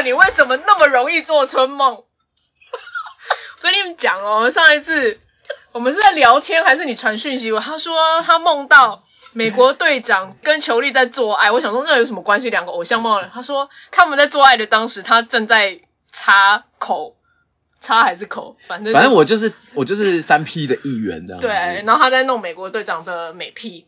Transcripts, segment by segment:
你为什么那么容易做春梦？我跟你们讲哦，上一次我们是在聊天，还是你传讯息我？他说他梦到美国队长跟裘丽在做爱，我想说那有什么关系？两个偶像梦。他说他们在做爱的当时，他正在擦口，擦还是口，反正反正我就是我就是三 P 的一员这样。对，然后他在弄美国队长的美屁。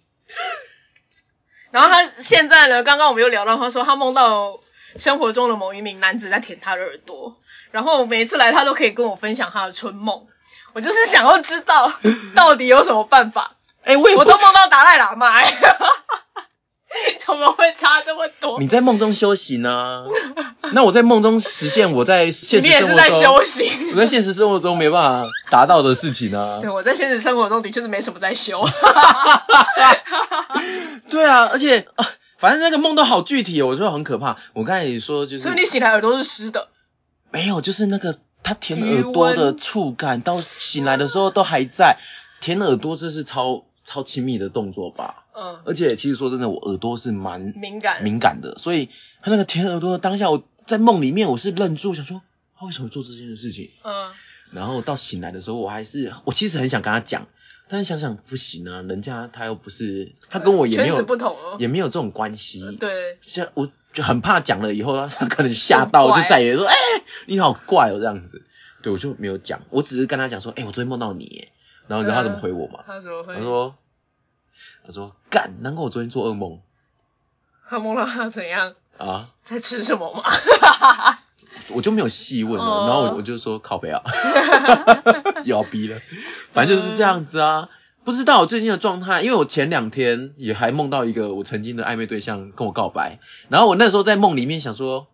然后他现在呢？刚刚我们又聊到，他说他梦到生活中的某一名男子在舔他的耳朵，然后每一次来他都可以跟我分享他的春梦。我就是想要知道 到底有什么办法。哎，我也我都梦到达赖喇嘛，怎么会差这么多？你在梦中修行呢？那我在梦中实现我在现实生活中，你也是在修行。我在现实生活中没办法达到的事情呢？对，我在现实生活中的确是没什么在修。对啊，而且啊，反正那个梦都好具体哦，我觉得很可怕。我刚才也说就是，所以你醒来耳朵是湿的？没有，就是那个他舔耳朵的触感，到醒来的时候都还在。舔耳朵这是超超亲密的动作吧？嗯。而且其实说真的，我耳朵是蛮敏感敏感的，所以他那个舔耳朵的当下，我在梦里面我是愣住，想说他为什么做这件事情？嗯。然后到醒来的时候，我还是我其实很想跟他讲。但是想想不行啊，人家他又不是，他跟我也没有不同，也没有这种关系。对，像我就很怕讲了以后，他可能吓到，就再也说，哎，你好怪哦这样子。对，我就没有讲，我只是跟他讲说，哎，我昨天梦到你，然后你知道他怎么回我吗？他怎么回？他说，他说干，难怪我昨天做噩梦。他梦到他怎样？啊？在吃什么吗？我就没有细问了，然后我我就说靠背啊，又 要逼了，反正就是这样子啊。不知道我最近的状态，因为我前两天也还梦到一个我曾经的暧昧对象跟我告白，然后我那时候在梦里面想说，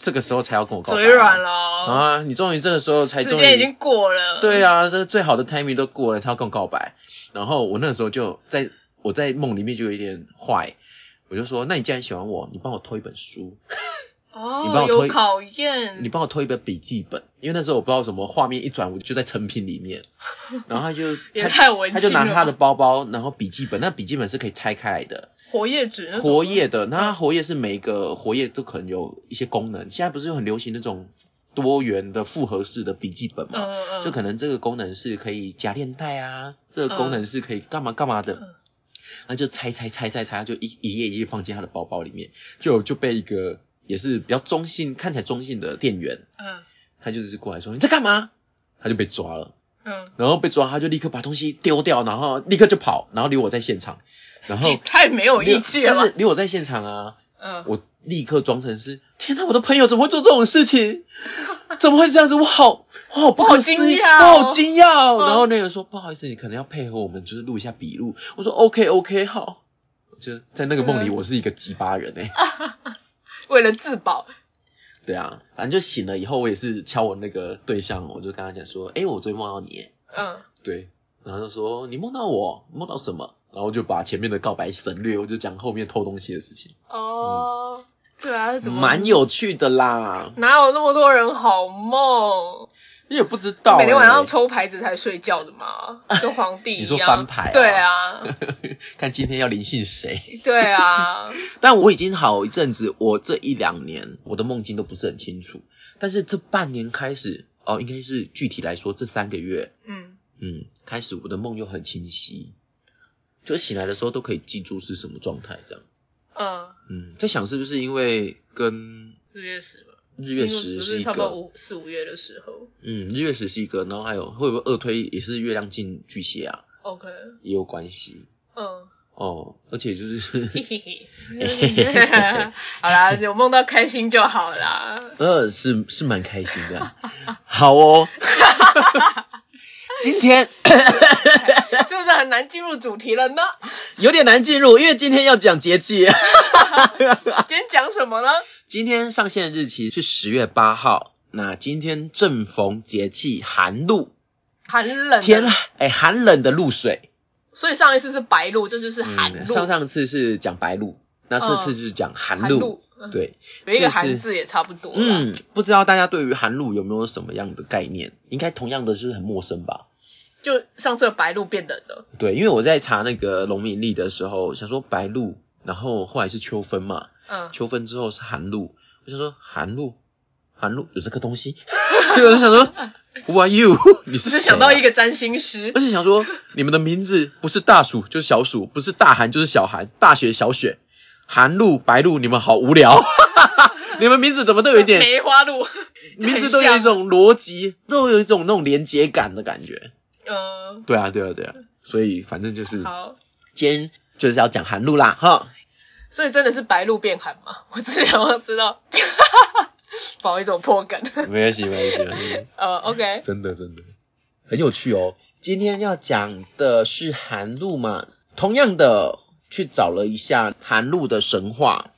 这个时候才要跟我告白，嘴软了啊！你终于这个时候才，时间已经过了，对啊，这最好的 timing 都过了，才要跟我告白。然后我那时候就在我在梦里面就有一点坏，我就说，那你既然喜欢我，你帮我偷一本书。哦，你帮我推考验，你帮我推一本笔记本，因为那时候我不知道什么画面一转，我就在成品里面，然后他就也太文他就拿他的包包，然后笔记本，那笔记本是可以拆开来的，活页纸，活页的，那活页是每个活页都可能有一些功能，现在不是很流行那种多元的复合式的笔记本嘛，就可能这个功能是可以夹链带啊，这个功能是可以干嘛干嘛的，那就拆拆拆拆拆，就一一页一页放进他的包包里面，就就被一个。也是比较中性，看起来中性的店员，嗯，他就是过来说你在干嘛，他就被抓了，嗯，然后被抓，他就立刻把东西丢掉，然后立刻就跑，然后留我在现场，然后太没有义气了，但是留我在现场啊，嗯，我立刻装成是，天哪，我的朋友怎么会做这种事情？怎么会这样子？我好，我好不好惊讶，我好惊讶。然后那个人说不好意思，你可能要配合我们，就是录一下笔录。我说 OK OK 好，就在那个梦里，我是一个鸡巴人哎。为了自保，对啊，反正就醒了以后，我也是敲我那个对象，我就跟他讲说，哎，我昨天梦到你，嗯，对，然后就说你梦到我，梦到什么？然后就把前面的告白省略，我就讲后面偷东西的事情。哦，对啊，怎么？蛮有趣的啦，哪有那么多人好梦？你也不知道，每天晚上抽牌子才睡觉的嘛，跟皇帝一样。你说翻牌？对啊，看今天要临幸谁？对啊。但我已经好一阵子，我这一两年我的梦境都不是很清楚，但是这半年开始，哦，应该是具体来说这三个月，嗯嗯，开始我的梦又很清晰，就醒来的时候都可以记住是什么状态，这样。嗯嗯，在想是不是因为跟日月食吧？日月食是一个五四五月的时候，嗯，日月食是一个，然后还有会不会二推也是月亮进巨蟹啊？OK，也有关系。嗯，哦，而且就是 好啦，有梦到开心就好啦。呃，是是蛮开心的。好哦，今天 是不是很难进入主题了呢？有点难进入，因为今天要讲节气。今天讲什么呢？今天上线的日期是十月八号，那今天正逢节气寒露，寒冷天哎，寒冷的露水。所以上一次是白露，这就是寒露。上上次是讲白露，那这次就是讲寒露。对，有一个寒字也差不多。嗯，不知道大家对于寒露有没有什么样的概念？应该同样的就是很陌生吧？就上次白鹿变冷了。对，因为我在查那个农民历的时候，想说白鹿，然后后来是秋分嘛。嗯，秋分之后是寒露，我想说寒露，寒露有这个东西，我就想说，Who are you？你是想到一个占星师，而且想说你们的名字不是大暑就是小暑，不是大寒就是小寒，大雪小雪，寒露白露，你们好无聊，你们名字怎么都有一点 梅花鹿，名字都有一种逻辑，都有一种那种连接感的感觉。嗯，对啊，对啊，对啊，所以反正就是好，今天就是要讲寒露啦，哈。所以真的是白露变寒吗？我只想要知道，不好意思，我破梗。没关系，没关系。呃，OK。真的，真的很有趣哦。今天要讲的是寒露嘛，同样的去找了一下寒露的神话。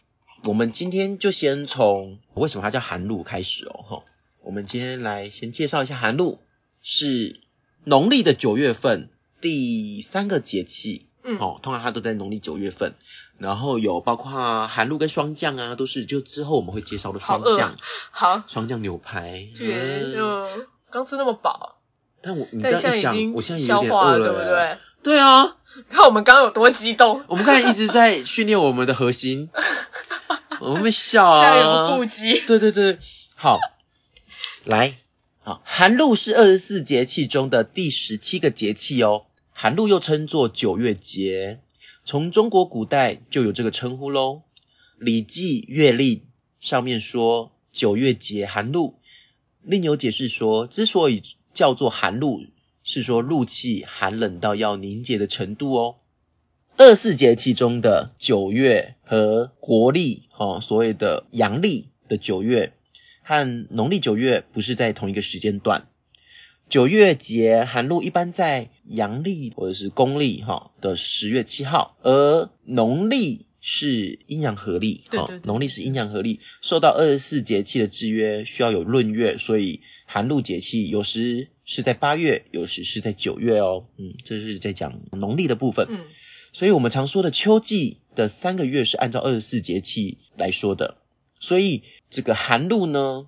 我们今天就先从为什么它叫寒露开始哦，哈。我们今天来先介绍一下寒露，是农历的九月份第三个节气。嗯，哦，通常它都在农历九月份，然后有包括寒露跟霜降啊，都是就之后我们会介绍的霜降。好，霜降牛排。嗯，刚吃那么饱。但我你这样一讲，我现在有点饿了，对不对？对啊，看我们刚刚有多激动。我们刚才一直在训练我们的核心，我们笑啊，加油不羁。对对对，好，来，好，寒露是二十四节气中的第十七个节气哦。寒露又称作九月节，从中国古代就有这个称呼喽。《礼记·月令》上面说九月节寒露，另有解释说，之所以叫做寒露，是说露气寒冷到要凝结的程度哦。二四节气中的九月和国历，哈，所谓的阳历的九月和农历九月不是在同一个时间段。九月节寒露一般在阳历或者是公历哈的十月七号，而农历是阴阳合历，哈，农历是阴阳合历，受到二十四节气的制约，需要有闰月，所以寒露节气有时是在八月，有时是在九月哦，嗯，这是在讲农历的部分，嗯，所以我们常说的秋季的三个月是按照二十四节气来说的，所以这个寒露呢。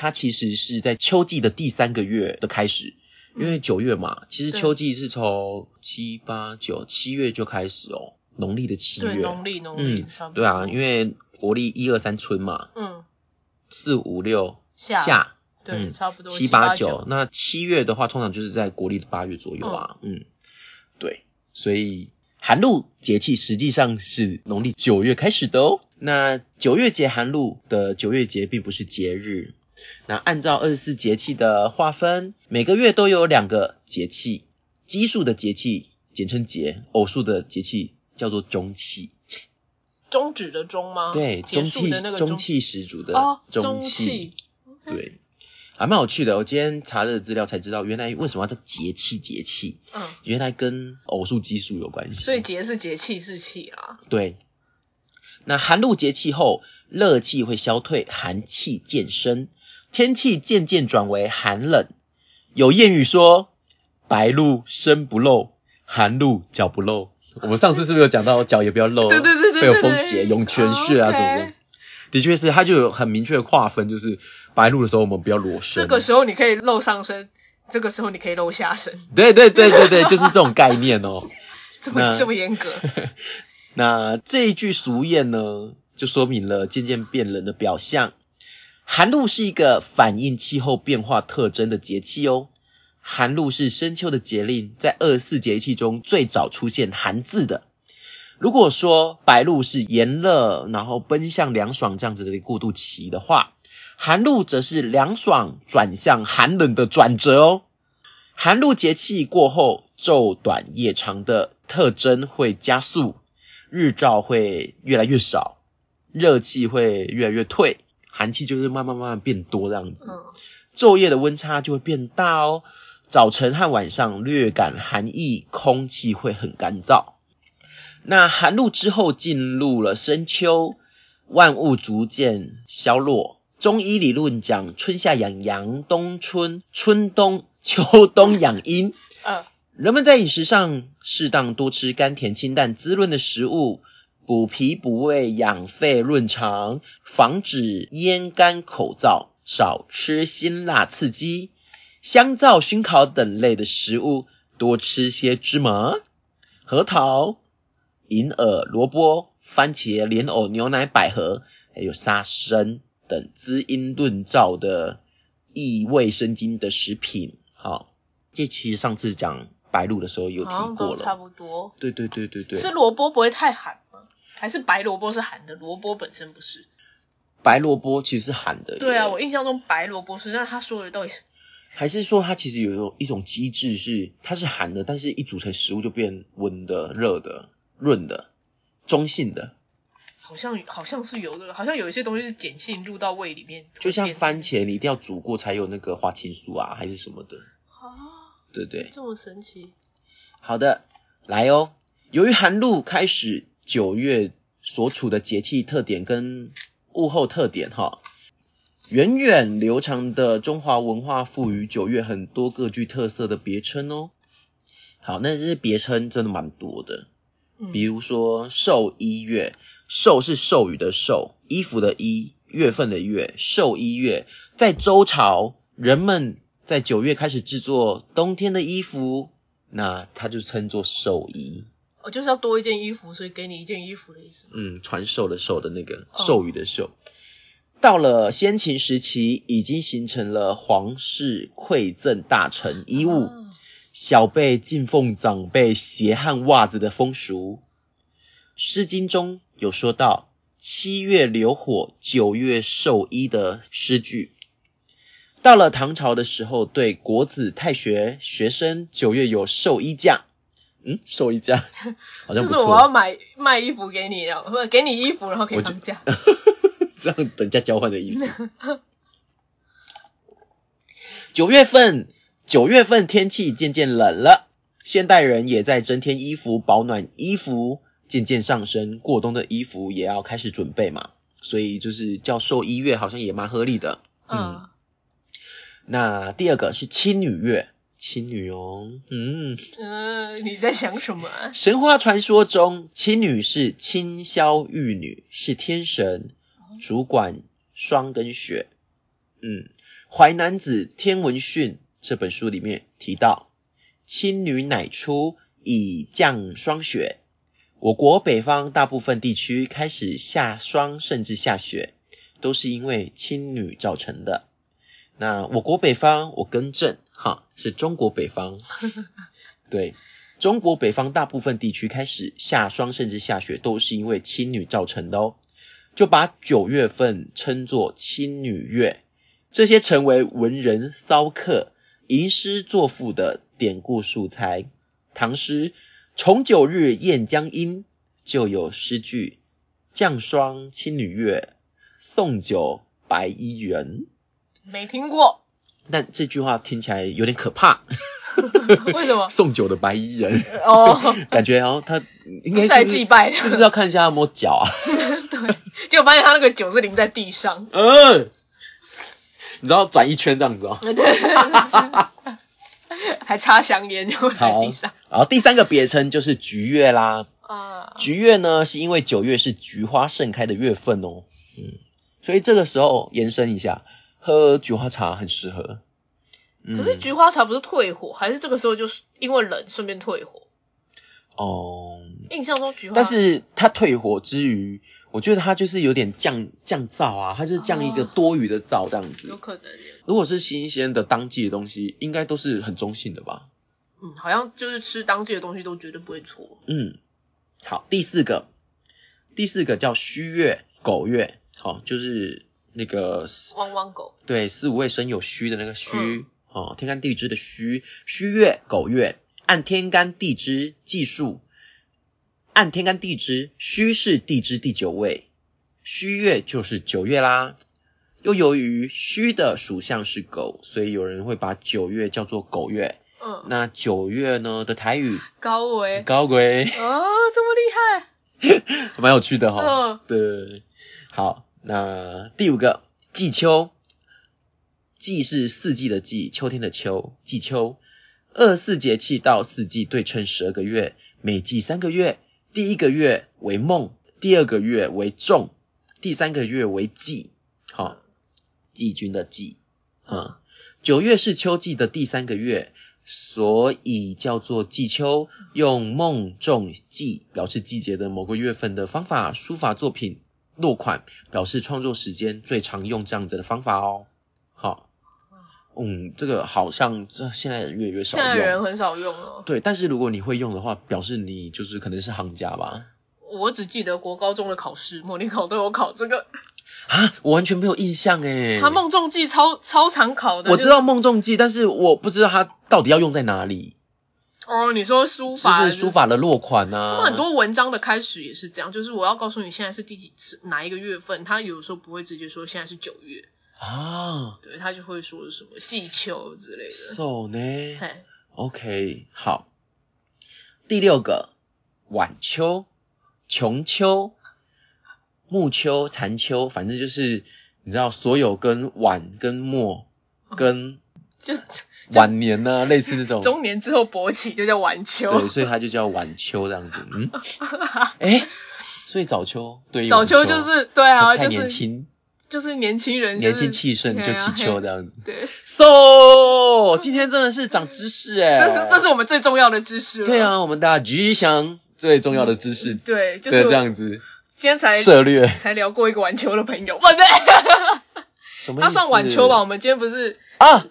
它其实是在秋季的第三个月的开始，因为九月嘛，其实秋季是从七八九七月就开始哦，农历的七月，农历农历，嗯，对啊，因为国历一二三春嘛，嗯，四五六夏，对，差不多七八九，那七月的话，通常就是在国历的八月左右啊，嗯，对，所以寒露节气实际上是农历九月开始的哦，那九月节寒露的九月节并不是节日。那按照二十四节气的划分，每个月都有两个节气，奇数的节气简称节，偶数的节气叫做中气。中指的中吗？对，中气的那个中气十足的中气。对，还蛮有趣的。我今天查了资料才知道，原来为什么要叫节气节气？嗯，原来跟偶数奇数有关系。所以节是节气是气啊。对。那寒露节气后，热气会消退，寒气渐生。天气渐渐转为寒冷，有谚语说：“白露身不露，寒露脚不露。”我们上次是不是有讲到脚也不要露？对对对对，会有风邪、涌泉穴啊什么的。的确是，它就有很明确的划分，就是白露的时候我们不要裸身。这个时候你可以露上身，这个时候你可以露下身。对对对对对，就是这种概念哦。这么这么严格。那这一句俗谚呢，就说明了渐渐变冷的表象。寒露是一个反映气候变化特征的节气哦。寒露是深秋的节令，在二十四节气中最早出现“寒”字的。如果说白露是炎热，然后奔向凉爽这样子的过渡期的话，寒露则是凉爽转向寒冷的转折哦。寒露节气过后，昼短夜长的特征会加速，日照会越来越少，热气会越来越退。寒气就是慢慢慢慢变多这样子，昼夜的温差就会变大哦。早晨和晚上略感寒意，空气会很干燥。那寒露之后进入了深秋，万物逐渐消落。中医理论讲春夏养阳，冬春春冬秋冬养阴。嗯，人们在饮食上适当多吃甘甜清淡滋润的食物。补脾补胃养肺润肠，防止咽干口燥，少吃辛辣刺激、香皂熏烤等类的食物，多吃些芝麻、核桃、银耳、萝卜、番茄、莲藕、牛奶、百合，还有沙参等滋阴润燥的益胃生津的食品。好，这其实上次讲白露的时候有提过了，差不多。对对对对对。吃萝卜不会太寒吗？还是白萝卜是寒的，萝卜本身不是？白萝卜其实是寒的。对啊，我印象中白萝卜是，那他说的到底是？还是说它其实有一种一种机制是它是寒的，但是一煮成食物就变温的、热的、润的、中性的。好像好像是有的，好像有一些东西是碱性入到胃里面。就像番茄，你一定要煮过才有那个花青素啊，还是什么的。啊，对对。这么神奇。好的，来哦。由于寒露开始，九月所处的节气特点跟物候特点哈。源远流长的中华文化赋予九月很多各具特色的别称哦。好，那这些别称真的蛮多的，比如说寿衣月，寿是寿予的寿，衣服的衣，月份的月，寿衣月。在周朝，人们在九月开始制作冬天的衣服，那它就称作寿衣。哦，就是要多一件衣服，所以给你一件衣服的意思。嗯，传授的授的那个授予的授。到了先秦时期，已经形成了皇室馈赠大臣衣物、小辈敬奉长辈鞋和袜子的风俗。《诗经》中有说到“七月流火，九月授衣”的诗句。到了唐朝的时候，对国子太学学生九月有授衣假。嗯，授衣假 好像不错。就是我要买卖衣服给你，然后给你衣服，然后可以放假。这样等价交换的意思。九月份，九月份天气渐渐冷了，现代人也在增添衣服，保暖衣服渐渐上升，过冬的衣服也要开始准备嘛，所以就是叫寿衣月，好像也蛮合理的。嗯。那第二个是青女月，青女哦，嗯。呃，你在想什么？神话传说中，青女是清霄玉女，是天神。主管霜跟雪，嗯，《淮南子·天文训》这本书里面提到，青女乃出以降霜雪。我国北方大部分地区开始下霜甚至下雪，都是因为青女造成的。那我国北方，我更正哈，是中国北方。对，中国北方大部分地区开始下霜甚至下雪，都是因为青女造成的哦。就把九月份称作青女月，这些成为文人骚客吟诗作赋的典故素材。唐诗《重九日宴江阴》就有诗句：“降霜青女月，送酒白衣人。”没听过，但这句话听起来有点可怕。为什么？送酒的白衣人哦，感觉哦，他应该是在祭拜，是不是要看一下有没有脚啊？对，结果发现他那个酒是淋在地上。嗯，你知道转一圈这样子哦。对，还插香烟就在地上。然后第三个别称就是菊月啦。啊，菊月呢是因为九月是菊花盛开的月份哦。嗯，所以这个时候延伸一下，喝菊花茶很适合。可是菊花茶不是退火，还是这个时候就是因为冷顺便退火？哦，印象中菊花，但是它退火之余，我觉得它就是有点降降燥啊，它就是降一个多余的燥这样子。有可能。如果是新鲜的当季的东西，应该都是很中性的吧？嗯，好像就是吃当季的东西都绝对不会错。嗯，好，第四个，第四个叫虚月狗月，好，就是那个汪汪狗，对，四五位生有戌的那个戌。哦，天干地支的戌，戌月狗月，按天干地支计数，按天干地支，戌是地支第九位，戌月就是九月啦。又由于戌的属相是狗，所以有人会把九月叫做狗月。嗯，那九月呢的台语高维，高维哦，这么厉害，蛮有趣的哈。嗯，对，好，那第五个季秋。季是四季的季，秋天的秋，季秋。二四节气到四季对称十二个月，每季三个月。第一个月为孟，第二个月为仲，第三个月为季。好，季军的季。啊，九月是秋季的第三个月，所以叫做季秋。用孟、仲、季表示季节的某个月份的方法，书法作品落款，表示创作时间最常用这样子的方法哦。好，嗯，这个好像这现在越来越少用，现在人很少用了。对，但是如果你会用的话，表示你就是可能是行家吧。我只记得国高中的考试，模拟考都有考这个。啊，我完全没有印象诶。他梦中记超超常考的。我知道梦中记，但是我不知道它到底要用在哪里。哦，你说书法，就是书法的落款啊。很多文章的开始也是这样，就是我要告诉你现在是第几次哪一个月份，他有时候不会直接说现在是九月啊，对他就会说什么季秋之类的。So 呢？OK，好。第六个晚秋、穷秋。暮秋、残秋，反正就是你知道，所有跟晚、跟末、跟 就晚年呢，类似那种中年之后勃起就叫晚秋，对，所以它就叫晚秋这样子。嗯，哎，所以早秋对早秋就是对啊，太年轻，就是年轻人年轻气盛就起秋这样子。对，so 今天真的是长知识哎，这是这是我们最重要的知识。对啊，我们大家吉祥最重要的知识，对，就是这样子。今天才策略才聊过一个晚秋的朋友，不对，什么他 算晚秋吧？我们今天不是啊？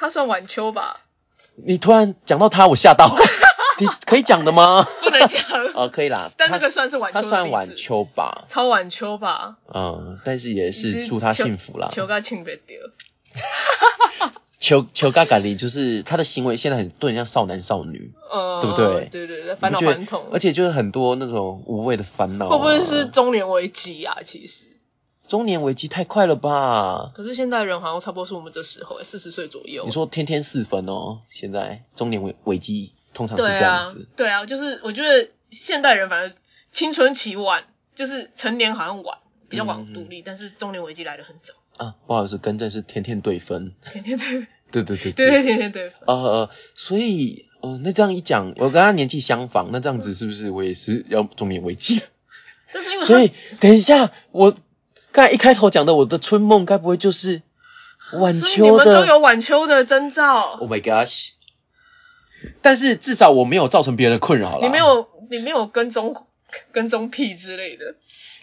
他算晚秋吧？你突然讲到他，我吓到。你可以讲的吗？不能讲。哦，可以啦。但那个算是晚秋，他算晚秋吧？超晚秋吧？嗯，但是也是祝他幸福啦。秋嘎庆别丢。求求嘎嘎里就是他的行为现在很对，像少男少女，呃，对不对？对对对，烦恼顽童，而且就是很多那种无谓的烦恼。会不会是中年危机啊？其实中年危机太快了吧？可是现在人好像差不多是我们这时候，四十岁左右。你说天天四分哦，现在中年危危机通常是这样子。对啊，就是我觉得现代人反正青春期晚，就是成年好像晚，比较晚独立，但是中年危机来的很早。啊，不好意思，更正是天天对分。天天对。对对对。对对天天对分。呃，所以，哦，那这样一讲，我跟他年纪相仿，那这样子是不是我也是要中年危机？但是因为所以，等一下，我刚才一开头讲的我的春梦，该不会就是晚秋的？你们都有晚秋的征兆。Oh my gosh！但是至少我没有造成别人的困扰了。你没有，你没有跟踪跟踪癖之类的。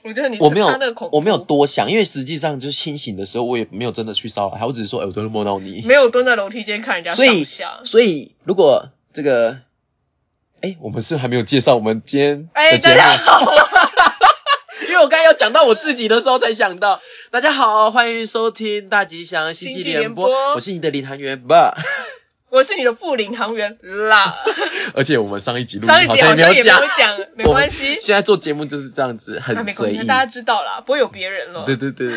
我觉得你我没有我没有多想，因为实际上就是清醒的时候，我也没有真的去骚扰他，我只是说，哎，我昨天摸到你，没有蹲在楼梯间看人家上下。所以如果这个，哎，我们是还没有介绍我们今天的节目，因 为我刚刚要讲到我自己的时候才想到，大家好，欢迎收听大吉祥星际联播，我是你的领航员吧。我是你的副领航员啦，而且我们上一集录上一集好像也没有讲，没关系。现在做节目就是这样子，很随意，大家知道啦，不会有别人了。对对对，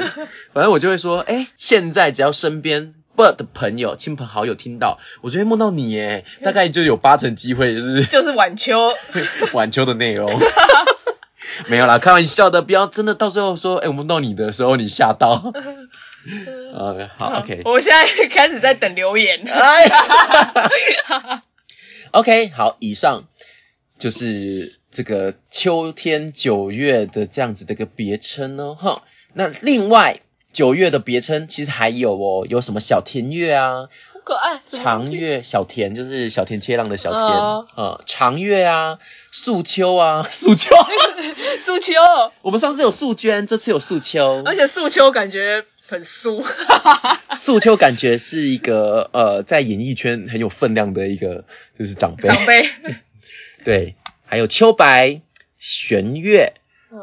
反正我就会说，哎，现在只要身边 bird 的朋友、亲朋好友听到，我就会梦到你，哎，大概就有八成机会就是就是晚秋，晚秋的内容。没有啦，开玩笑的，不要真的到时候说，哎，我梦到你的时候你吓到。呃，好，OK。我现在开始在等留言。OK，好，以上就是这个秋天九月的这样子的一个别称哦，哈。那另外九月的别称其实还有哦，有什么小田月啊？好可爱。长月小田就是小田切浪的小田啊，长月啊，素秋啊，素秋，素秋。我们上次有素娟，这次有素秋，而且素秋感觉。很素，素秋感觉是一个呃，在演艺圈很有分量的一个就是长辈。长辈，对，还有秋白、玄月、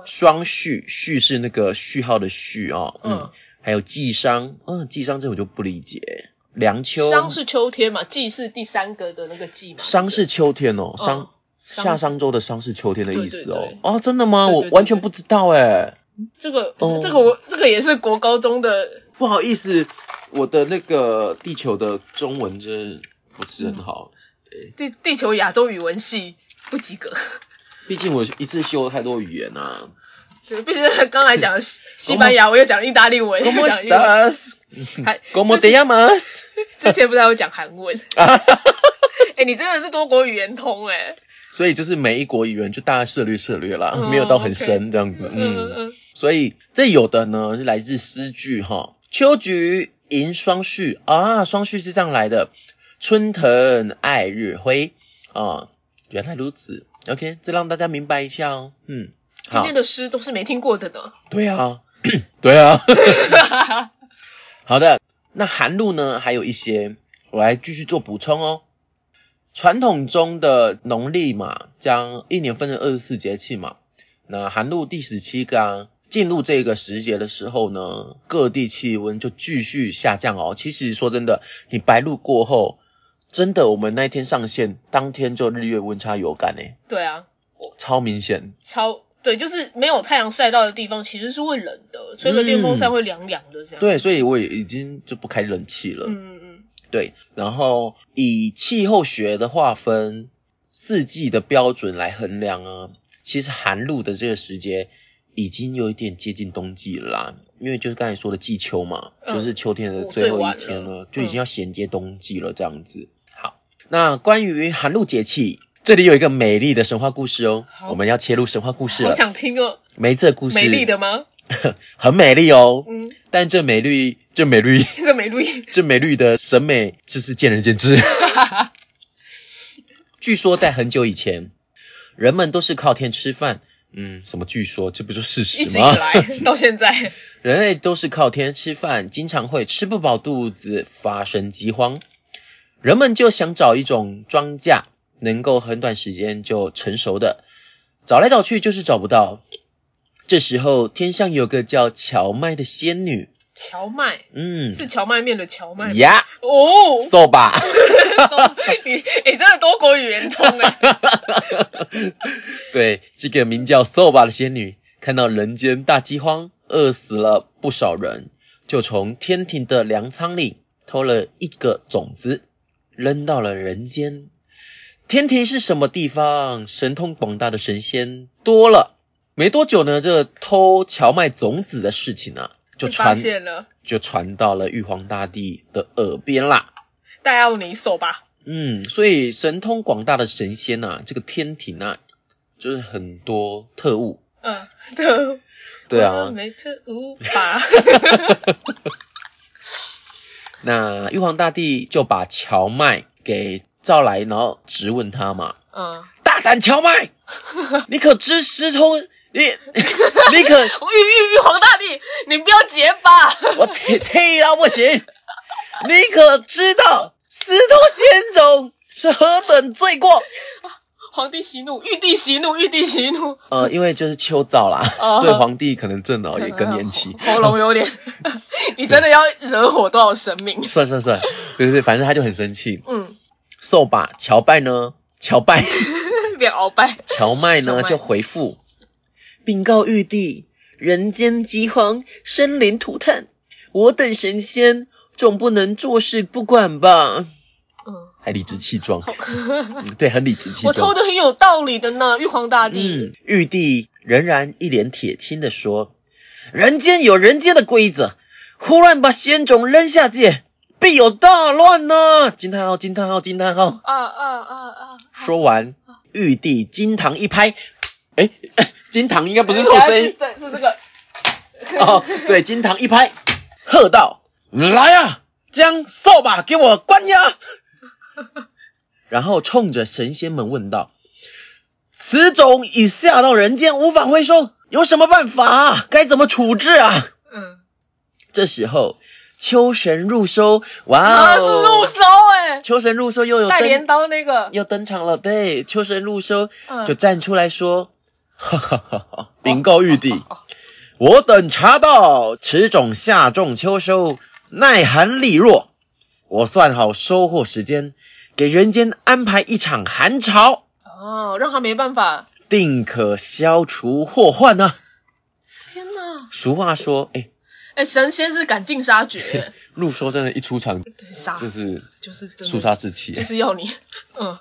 双旭，旭是那个序号的序哦，嗯，还有季商，嗯，季商这我就不理解。梁秋，商是秋天嘛，季是第三个的那个季嘛。商是秋天哦，商夏商周的商是秋天的意思哦。哦，真的吗？我完全不知道哎。这个，这个我这个也是国高中的。不好意思，我的那个地球的中文真不是很好。地地球亚洲语文系不及格。毕竟我一次修太多语言啊。对，毕竟刚才讲 西班牙，我又讲意大利文，讲英文。还，Como te llamas？之前不是还有讲韩文？哎，你真的是多国语言通哎。所以就是每一国语言就大概涉略涉略啦，没有到很深这样子。嗯。所以这有的呢是来自诗句哈，秋菊迎霜絮啊，霜絮是这样来的，春藤爱日晖啊，原来如此。OK，这让大家明白一下哦。嗯，今天的诗都是没听过的呢。对啊，对啊。好的，那寒露呢？还有一些，我来继续做补充哦。传统中的农历嘛，将一年分成二十四节气嘛。那寒露第十七个进入这个时节的时候呢，各地气温就继续下降哦。其实说真的，你白露过后，真的我们那天上线当天就日月温差有感诶。对啊，超明显。超。对，就是没有太阳晒到的地方，其实是会冷的，吹个电风扇会凉凉的这样。对，所以我也已经就不开冷气了。嗯。对，然后以气候学的划分，四季的标准来衡量啊，其实寒露的这个时节已经有一点接近冬季了啦，因为就是刚才说的季秋嘛，就是秋天的最后一天了，就已经要衔接冬季了这样子。好，那关于寒露节气。这里有一个美丽的神话故事哦，我们要切入神话故事了。好想听哦。没这故事。美丽的吗？很美丽哦。嗯。但这美丽，这美丽，这美丽，这美丽的审美就是见仁见智。据说在很久以前，人们都是靠天吃饭。嗯，什么？据说这不就事实吗？一直以来到现在，人类都是靠天吃饭，经常会吃不饱肚子，发生饥荒。人们就想找一种庄稼。能够很短时间就成熟的，找来找去就是找不到。这时候天上有个叫荞麦的仙女。荞麦，嗯，是荞麦面的荞麦。呀，哦，瘦吧。你，你真的多国语言通哎。对，这个名叫瘦吧的仙女，看到人间大饥荒，饿死了不少人，就从天庭的粮仓里偷了一个种子，扔到了人间。天庭是什么地方？神通广大的神仙多了。没多久呢，这偷荞麦种子的事情呢，就传了，就传到了玉皇大帝的耳边啦。大要你手吧。嗯，所以神通广大的神仙呐，这个天庭啊，就是很多特务。嗯，特务。对啊。没特务吧？那玉皇大帝就把荞麦给。召来，然后质问他嘛。嗯。大胆荞麦，你可知师通？你 你可玉玉玉皇大帝，你不要结巴。我气气到不行。你可知道师通仙种是何等罪过？皇帝息怒，玉帝息怒，玉帝息怒。呃，因为就是秋燥啦，所以皇帝可能正好也更年期，喉咙有点。你真的要惹火多少神明？算算算，对对，反正他就很生气。嗯。受吧，乔拜呢？乔拜，别鳌拜。乔麦呢就回复，禀告玉帝，人间饥荒，生灵涂炭，我等神仙总不能坐视不管吧？嗯，还理直气壮。对，很理直气壮。我偷的很有道理的呢，玉皇大帝。嗯，玉帝仍然一脸铁青的说：“人间有人间的规则，忽然把仙种扔下界。”必有大乱呢！惊叹号！惊叹号！惊叹号！啊啊啊啊！说完，玉帝金堂一拍，哎，金堂应该不是这种声音，对，是这个。哦，对，金堂一拍，喝道：“来啊，将扫把给我关押。”然后冲着神仙们问道：“此种已下到人间，无法回收，有什么办法？该怎么处置啊？”嗯，这时候。秋神入收，哇哦！是入收哎，秋神入收又有带镰刀那个又登场了，对，秋神入收就站出来说，哈哈哈哈禀告玉帝，我等查到此种夏种秋收，耐寒力弱，我算好收获时间，给人间安排一场寒潮，哦，让他没办法，定可消除祸患呢。天哪！俗话说，哎。哎，神仙是赶尽杀绝。陆说真的，一出场就是就是肃杀士气，就是要你。嗯。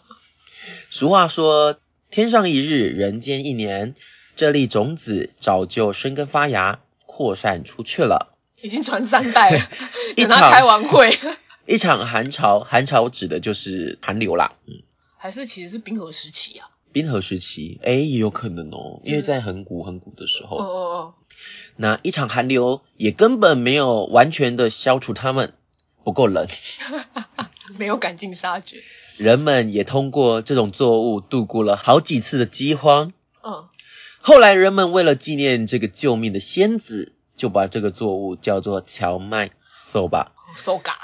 俗话说，天上一日，人间一年。这粒种子早就生根发芽，扩散出去了。已经传三代了。等他开完会。一场寒潮，寒潮指的就是寒流啦。嗯。还是其实是冰河时期啊？冰河时期，哎，也有可能哦，因为在很古很古的时候。哦哦哦。那一场寒流也根本没有完全的消除它们，不够冷，没有赶尽杀绝。人们也通过这种作物度过了好几次的饥荒。嗯，后来人们为了纪念这个救命的仙子，就把这个作物叫做荞麦 soba。soga。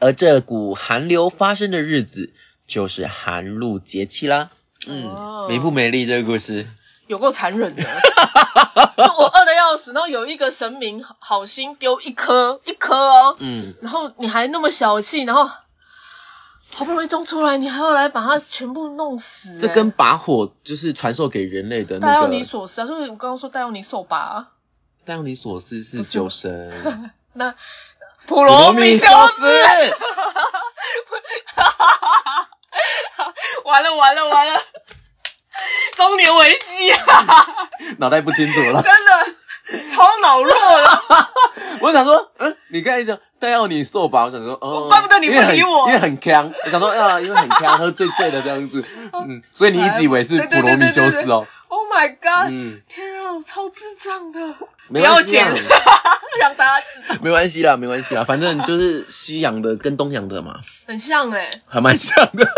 而这股寒流发生的日子，就是寒露节气啦。嗯，美不美丽这个故事？有够残忍的。我饿的要死，然后有一个神明好心丢一颗一颗哦，嗯，然后你还那么小气，然后好不容易种出来，你还要来把它全部弄死。这跟把火就是传授给人类的那个。戴奥尼索斯啊，就是我刚刚说戴奥尼索巴。戴奥尼索斯是酒神。那普罗米修斯。完了完了完了。中年危机啊！脑袋不清楚了，真的超脑弱了。我想说，嗯，你看一下，但要你瘦吧，我想说，哦，怪不得你不理我，因为很强。我想说，啊，因为很强，喝醉醉的这样子，嗯，所以你一直以为是普罗米修斯哦。Oh my god！嗯，天啊，超智障的，不要剪，让大家知道。没关系啦，没关系啦，反正就是西洋的跟东洋的嘛，很像哎，还蛮像的。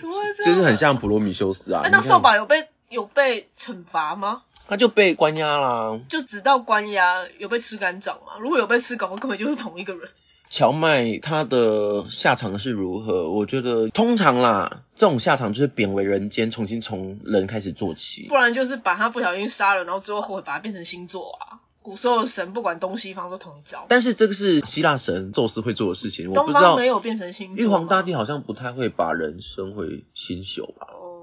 怎么会这样？就是很像普罗米修斯啊。那瘦吧有被有被惩罚吗？他就被关押啦。就直到关押，有被吃干掌吗？如果有被吃干，根本就是同一个人。荞麦他的下场是如何？我觉得通常啦，这种下场就是贬为人间，重新从人开始做起。不然就是把他不小心杀了，然后之后后悔把他变成星座啊。古时候的神不管东西方都同一招，但是这个是希腊神宙斯会做的事情，我不知道没有变成星。玉皇大帝好像不太会把人升回星宿吧？哦，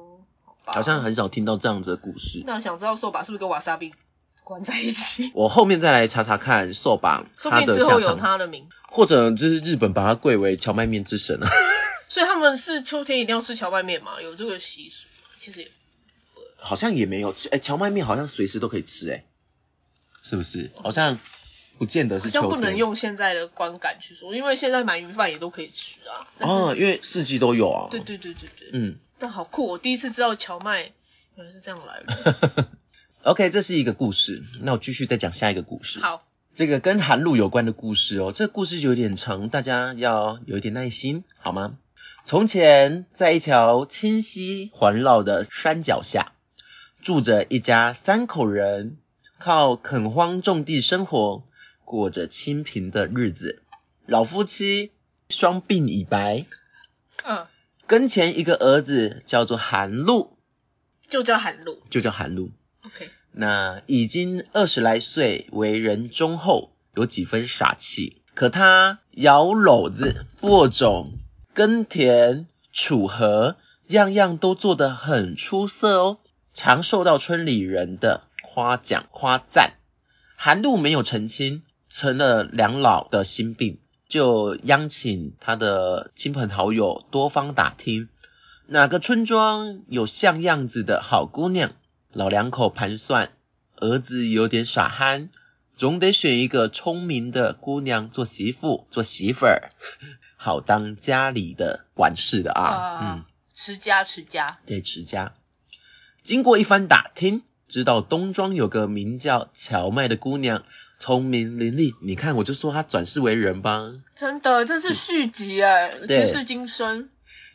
好像很少听到这样子的故事。那想知道寿把是不是跟瓦萨比关在一起？我后面再来查查看寿把他的之后有他的名，或者就是日本把他贵为荞麦面之神啊。所以他们是秋天一定要吃荞麦面吗？有这个习俗？其实也好像也没有，哎，荞麦面好像随时都可以吃，哎。是不是？好像不见得是。好像不能用现在的观感去说，因为现在鳗鱼饭也都可以吃啊。哦，因为四季都有啊。对对对对对。嗯。但好酷，我第一次知道荞麦原来是这样来的。OK，这是一个故事，那我继续再讲下一个故事。好。这个跟寒露有关的故事哦，这个故事有点长，大家要有一点耐心，好吗？从前，在一条清溪环绕的山脚下，住着一家三口人。靠垦荒种地生活，过着清贫的日子。老夫妻双鬓已白，嗯，跟前一个儿子叫做韩露，就叫韩露，就叫韩露。OK，那已经二十来岁，为人忠厚，有几分傻气。可他摇篓子、播种、耕田、锄禾，样样都做得很出色哦，常受到村里人的。夸奖夸赞，韩露没有成亲，成了两老的心病，就央请他的亲朋好友多方打听，哪个村庄有像样子的好姑娘。老两口盘算，儿子有点傻憨，总得选一个聪明的姑娘做媳妇，做媳妇儿，好当家里的管事的啊。嗯，持家持家，对，持家。经过一番打听。知道东庄有个名叫荞麦的姑娘，聪明伶俐。你看，我就说她转世为人吧。真的，这是续集哎，前世今生。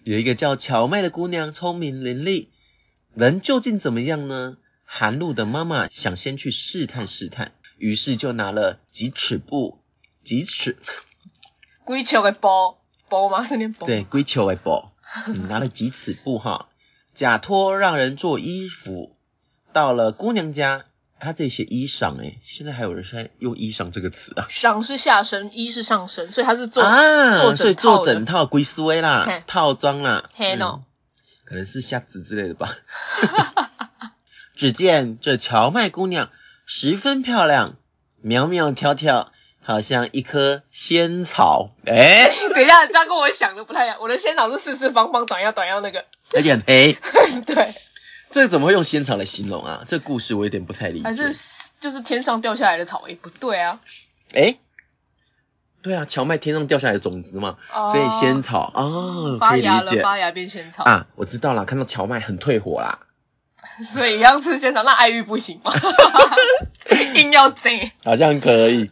有一个叫乔麦的姑娘，聪明伶俐，人究竟怎么样呢？韩露的妈妈想先去试探试探，于是就拿了几尺布，几尺，龟球的布，布吗？是念布？对，龟球的布，拿了几尺布哈，假托让人做衣服。到了姑娘家，她这些衣裳哎，现在还有人在用衣裳这个词啊？裳是下身，衣是上身，所以他是做啊，所以做整套归思维啦，套装啦，嘿喏，可能是瞎子之类的吧。只见这荞麦姑娘十分漂亮，苗苗条条，好像一棵仙草。哎，等一下，这样跟我想的不太一样。我的仙草是四四方方、短腰短腰那个，而且很黑。对。这怎么会用仙草来形容啊？这故事我有点不太理解。还是就是天上掉下来的草？哎，不对啊。哎，对啊，荞麦天上掉下来的种子嘛，所以仙草哦，可以理解。发芽变仙草啊，我知道了。看到荞麦很退火啦，所以要吃仙草，那爱玉不行吗？硬要整，好像可以。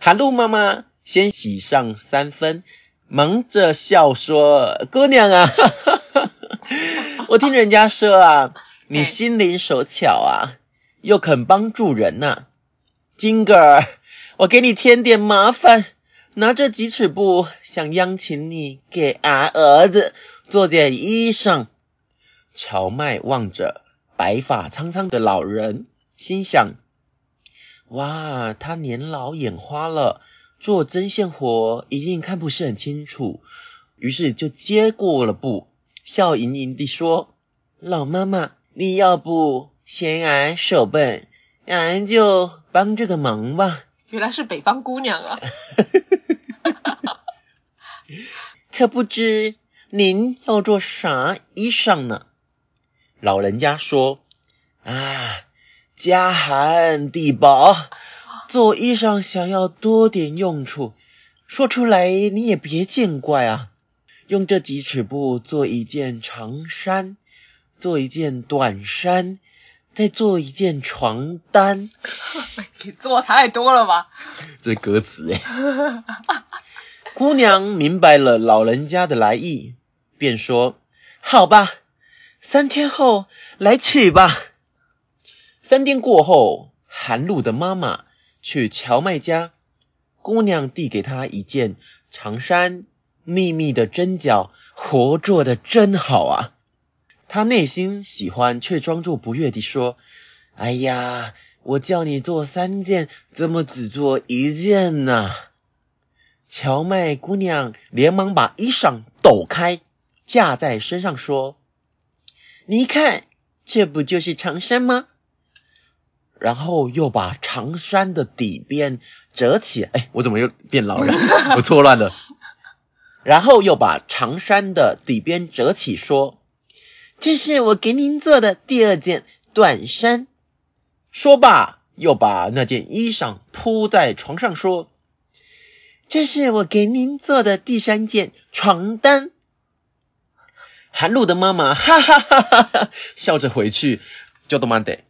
韩露妈妈先洗上三分，忙着笑说：“姑娘啊。”我听人家说啊，你心灵手巧啊，又肯帮助人呐。金格儿，我给你添点麻烦，拿着几尺布，想央请你给俺儿子做件衣裳。乔麦望着白发苍苍的老人，心想：哇，他年老眼花了，做针线活一定看不是很清楚。于是就接过了布，笑盈盈地说：“老妈妈，你要不嫌俺手笨，俺就帮这个忙吧。”原来是北方姑娘啊！可不知您要做啥衣裳呢？老人家说：“啊，家寒地薄，做衣裳想要多点用处，说出来你也别见怪啊。”用这几尺布做一件长衫，做一件短衫，再做一件床单。你做太多了吧？这歌词哎。姑娘明白了老人家的来意，便说：“好吧，三天后来取吧。”三天过后，韩露的妈妈去荞麦家，姑娘递给她一件长衫。密密的针脚，活做的真好啊！他内心喜欢，却装作不悦地说：“哎呀，我叫你做三件，怎么只做一件呢？”荞麦姑娘连忙把衣裳抖开，架在身上说：“你看，这不就是长衫吗？”然后又把长衫的底边折起。哎，我怎么又变老人？我错乱了。然后又把长衫的底边折起，说：“这是我给您做的第二件短衫。”说罢，又把那件衣裳铺在床上，说：“这是我给您做的第三件床单。”韩露的妈妈哈哈哈哈哈笑着回去，就都蛮得。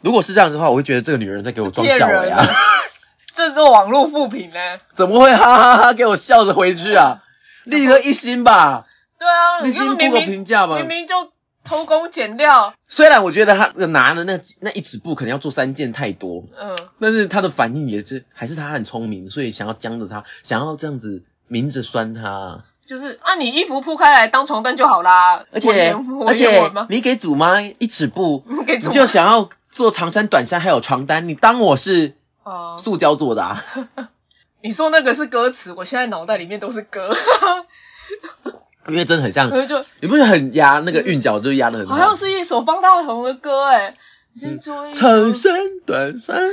如果是这样子的话，我会觉得这个女人在给我装笑呀。这是网络复评呢？怎么会哈哈哈给我笑着回去啊？立刻一星吧，对啊，你星给个评价吧，明明就偷工减料。虽然我觉得他拿的那那一尺布可能要做三件太多，嗯，但是他的反应也是，还是他很聪明，所以想要将着他，想要这样子明着酸他。就是啊，你衣服铺开来当床单就好啦。而且而且你给祖妈一尺布，你就想要做长衫、短衫还有床单，你当我是塑胶做的啊？你说那个是歌词，我现在脑袋里面都是歌，因为真的很像，你不是很压那个韵脚，就压的很好，好像是一首方大同的歌哎。长衫短衫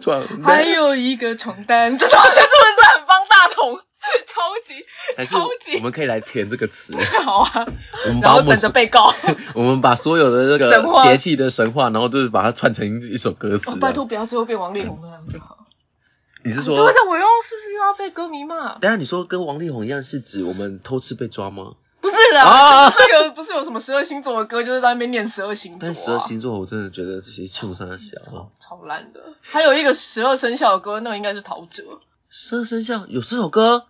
床单，还有一个床单，这首歌是不是很方大同？超级超级，我们可以来填这个词。好啊，我们把我们等着被告。我们把所有的那个节气的神话，然后就是把它串成一首歌词。拜托，不要最后变王力宏那样就好。你是说？对我又是不是又要被歌迷骂？等下你说跟王力宏一样，是指我们偷吃被抓吗？不是啦啊，个不是有什么十二星座的歌，就是在那边念十二星座。但十二星座我真的觉得这些畜生小，超烂的。还有一个十二生肖的歌，那个应该是陶喆。十二生肖有这首歌？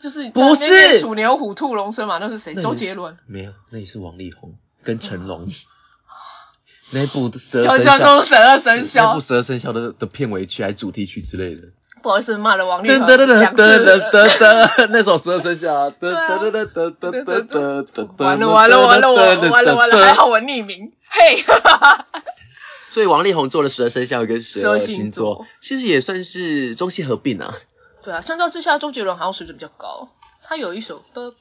就是不是鼠牛虎兔龙蛇马，那是谁？周杰伦？没有，那也是王力宏跟成龙。那部十二生肖，十二生肖，那部十二生肖的的片尾曲还是主题曲之类的。不好意思，骂了王力宏噔噔噔噔噔噔。那首十二生肖。噔噔噔噔噔噔噔噔完了完了完了完了完了，还好我匿名。嘿，所以王力宏做了十二生肖跟十二星座，其实也算是中西合并啊。对啊，相较之下，周杰伦好像水准比较高。他有一首。的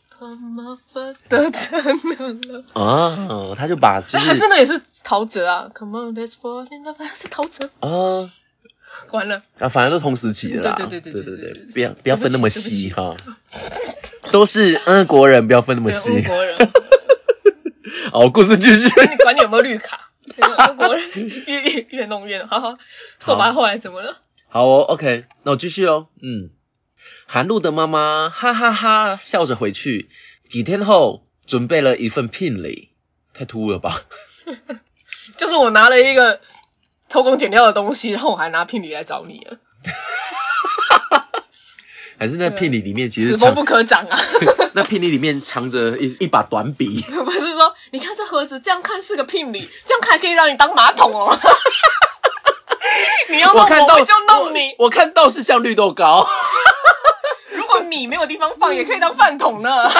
真了啊！他就把就是，还是那也是陶喆啊，Come on let's fall in love，是陶喆啊。完了啊，反正都同时期的啦。对对对对对对对，不要不要分那么细哈。都是嗯国人，不要分那么细。国人。好，故事继续。你管你有没有绿卡？国人越越越弄越好好。说白，后来怎么了？好哦，OK，那我继续哦。嗯。韩露的妈妈哈哈哈笑着回去。几天后，准备了一份聘礼，太突兀了吧？就是我拿了一个偷工减料的东西，然后我还拿聘礼来找你了。还是那聘礼里面其实此风不可长啊！那聘礼里面藏着一一把短笔。不是说你看这盒子，这样看是个聘礼，这样看可以让你当马桶哦。你要弄我就弄你。我看到是像绿豆糕。如果米没有地方放，也可以当饭桶呢。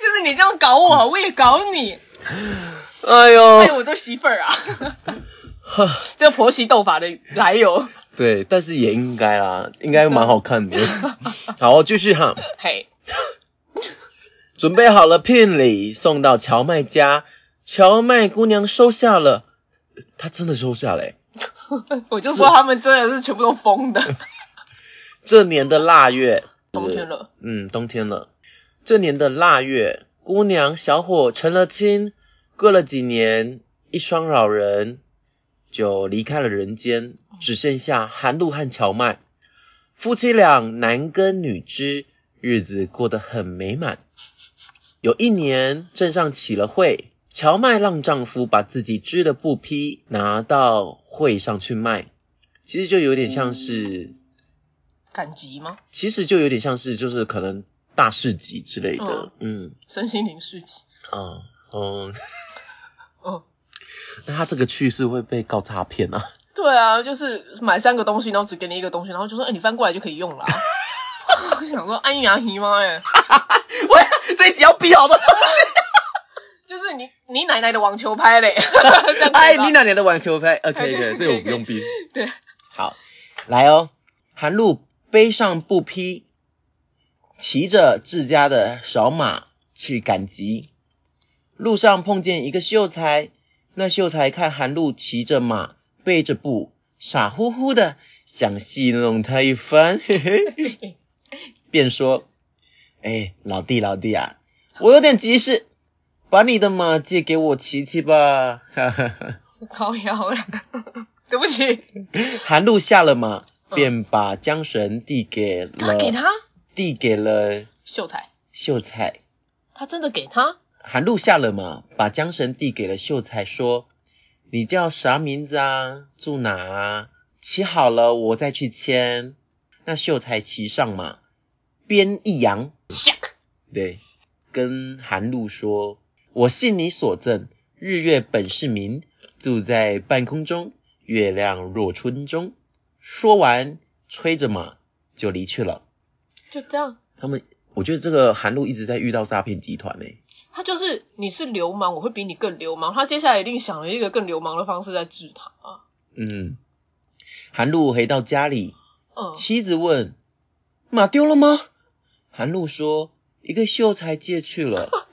就是你这样搞我，我也搞你。哎呦！哎，我做媳妇儿啊。这婆媳斗法的来由。对，但是也应该啦，应该蛮好看的。好，继续哈。嘿。准备好了聘礼，送到荞麦家。荞麦姑娘收下了，她真的收下了。我就说他们真的是全部都疯的。这年的腊月，冬天了。嗯，冬天了。这年的腊月，姑娘小伙成了亲。过了几年，一双老人就离开了人间，只剩下寒露和荞麦夫妻俩，男耕女织，日子过得很美满。有一年，镇上起了会，荞麦让丈夫把自己织的布匹拿到会上去卖。其实就有点像是赶集吗？其实就有点像是，就是可能大市集之类的，嗯，身心灵市集。啊，嗯，哦，那他这个去世会被告诈骗啊？对啊，就是买三个东西，然后只给你一个东西，然后就说，哎，你翻过来就可以用了。我想说，安牙姨妈哎。喂，这一集要逼好的，就是你你奶奶的网球拍嘞，哎，你奶奶的网球拍，OK OK，这个我不用逼。对，好，来哦，韩露背上布匹，骑着自家的小马去赶集，路上碰见一个秀才，那秀才看韩露骑着马，背着布，傻乎乎的，想戏弄他一番，嘿嘿，便说。哎，老弟老弟啊，我有点急事，把你的马借给我骑骑吧。哈哈哈，靠腰了，对不起。韩露下了马，便把缰绳递给了，他给他，递给了秀才。秀才，他真的给他。韩露下了马，把缰绳递给了秀才，说：“你叫啥名字啊？住哪啊？骑好了，我再去牵。”那秀才骑上马。边一扬，对，跟韩露说：“我信你所赠，日月本是明，住在半空中，月亮若春中。”说完，吹着马就离去了。就这样，他们，我觉得这个韩露一直在遇到诈骗集团呢。他就是你是流氓，我会比你更流氓。他接下来一定想了一个更流氓的方式在治他。嗯，韩露回到家里，妻子问：“马丢了吗？”韩露说：“一个秀才借去了。”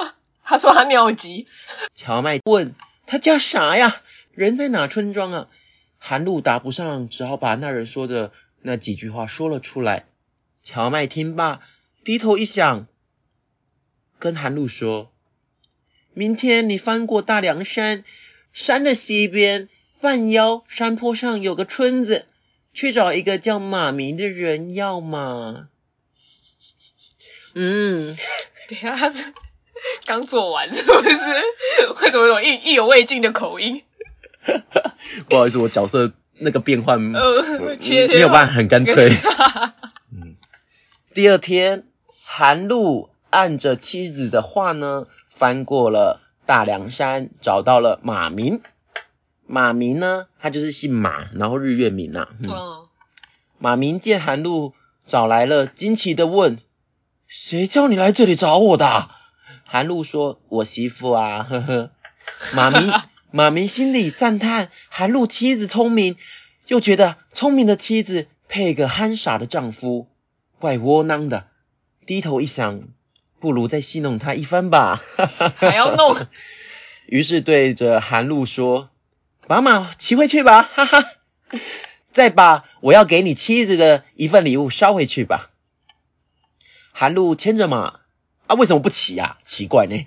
他说他尿急。乔麦问：“他叫啥呀？人在哪村庄啊？”韩露答不上，只好把那人说的那几句话说了出来。乔麦听罢，低头一想，跟韩露说：“明天你翻过大凉山，山的西边半腰山坡上有个村子，去找一个叫马明的人要嘛。”嗯，等下他是 刚做完是不是？为什么有意意犹未尽的口音？不好意思，我角色那个变换没有办法很干脆。嗯，第二天，韩露按着妻子的话呢，翻过了大凉山，找到了马明。马明呢，他就是姓马，然后日月明呐。嗯。马明见韩露找来了，惊奇的问。谁叫你来这里找我的？韩露说：“我媳妇啊，呵呵。”马明马明心里赞叹韩露妻子聪明，又觉得聪明的妻子配个憨傻的丈夫，怪窝囊的。低头一想，不如再戏弄他一番吧。还要弄？于是对着韩露说：“把马骑回去吧，哈哈。再把我要给你妻子的一份礼物捎回去吧。”韩露牵着马啊，为什么不骑呀？奇怪呢。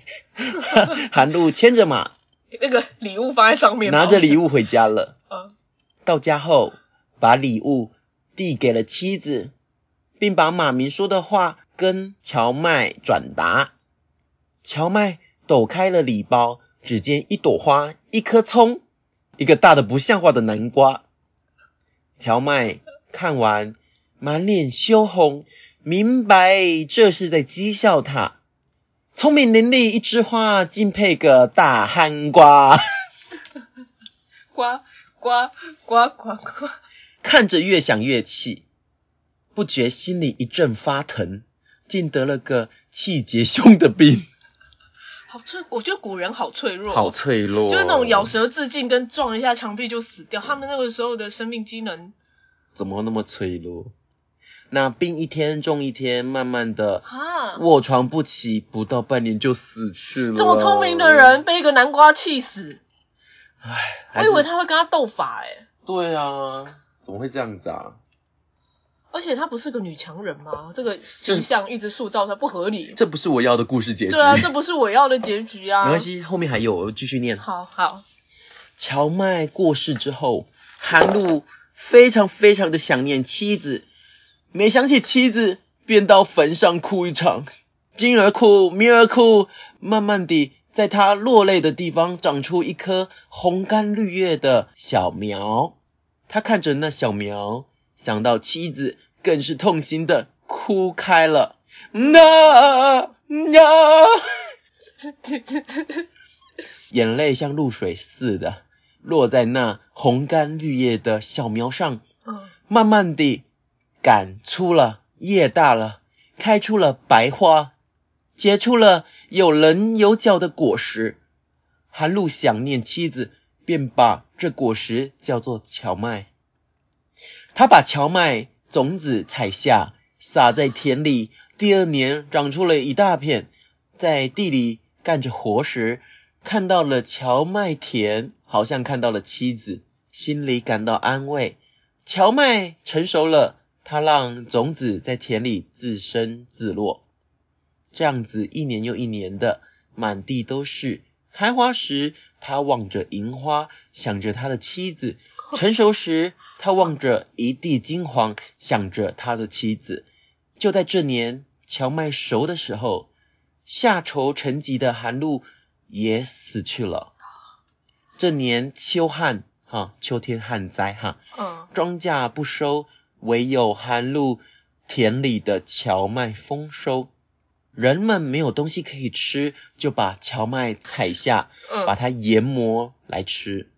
韩露牵着马，那个礼物放在上面，拿着礼物回家了。到家后，把礼物递给了妻子，并把马明说的话跟荞麦转达。荞麦抖开了礼包，只见一朵花、一颗葱、一个大的不像话的南瓜。荞麦看完，满脸羞红。明白，这是在讥笑他。聪明伶俐一枝花，敬配个大憨 瓜。瓜瓜瓜瓜瓜，看着越想越气，不觉心里一阵发疼，竟得了个气结胸的病。好脆，我觉得古人好脆弱，好脆弱，就是那种咬舌自尽跟撞一下墙壁就死掉，他们那个时候的生命机能怎么那么脆弱？那病一天重一天，慢慢的卧床不起，不到半年就死去了。这么聪明的人被一个南瓜气死，唉，我以为他会跟他斗法哎。对啊，怎么会这样子啊？而且她不是个女强人吗？这个形象一直塑造，她不合理。这不是我要的故事结局。对啊，这不是我要的结局啊。没关系，后面还有，我继续念。好好。乔麦过世之后，韩露非常非常的想念妻子，每想起妻子，便到坟上哭一场。今儿哭，明儿哭，慢慢地，在他落泪的地方，长出一棵红干绿叶的小苗。他看着那小苗。想到妻子，更是痛心的哭开了。那那，眼泪像露水似的落在那红干绿叶的小苗上，慢慢地赶出了叶大了，开出了白花，结出了有棱有角的果实。韩露想念妻子，便把这果实叫做荞麦。他把荞麦种子采下，撒在田里。第二年长出了一大片，在地里干着活时，看到了荞麦田，好像看到了妻子，心里感到安慰。荞麦成熟了，他让种子在田里自生自落，这样子一年又一年的，满地都是。开花时，他望着银花，想着他的妻子。成熟时，他望着一地金黄，想着他的妻子。就在这年，荞麦熟的时候，夏愁成疾的寒露也死去了。这年秋旱，哈，秋天旱灾，哈，嗯，庄稼不收，唯有寒露田里的荞麦丰收。人们没有东西可以吃，就把荞麦采下，把它研磨来吃。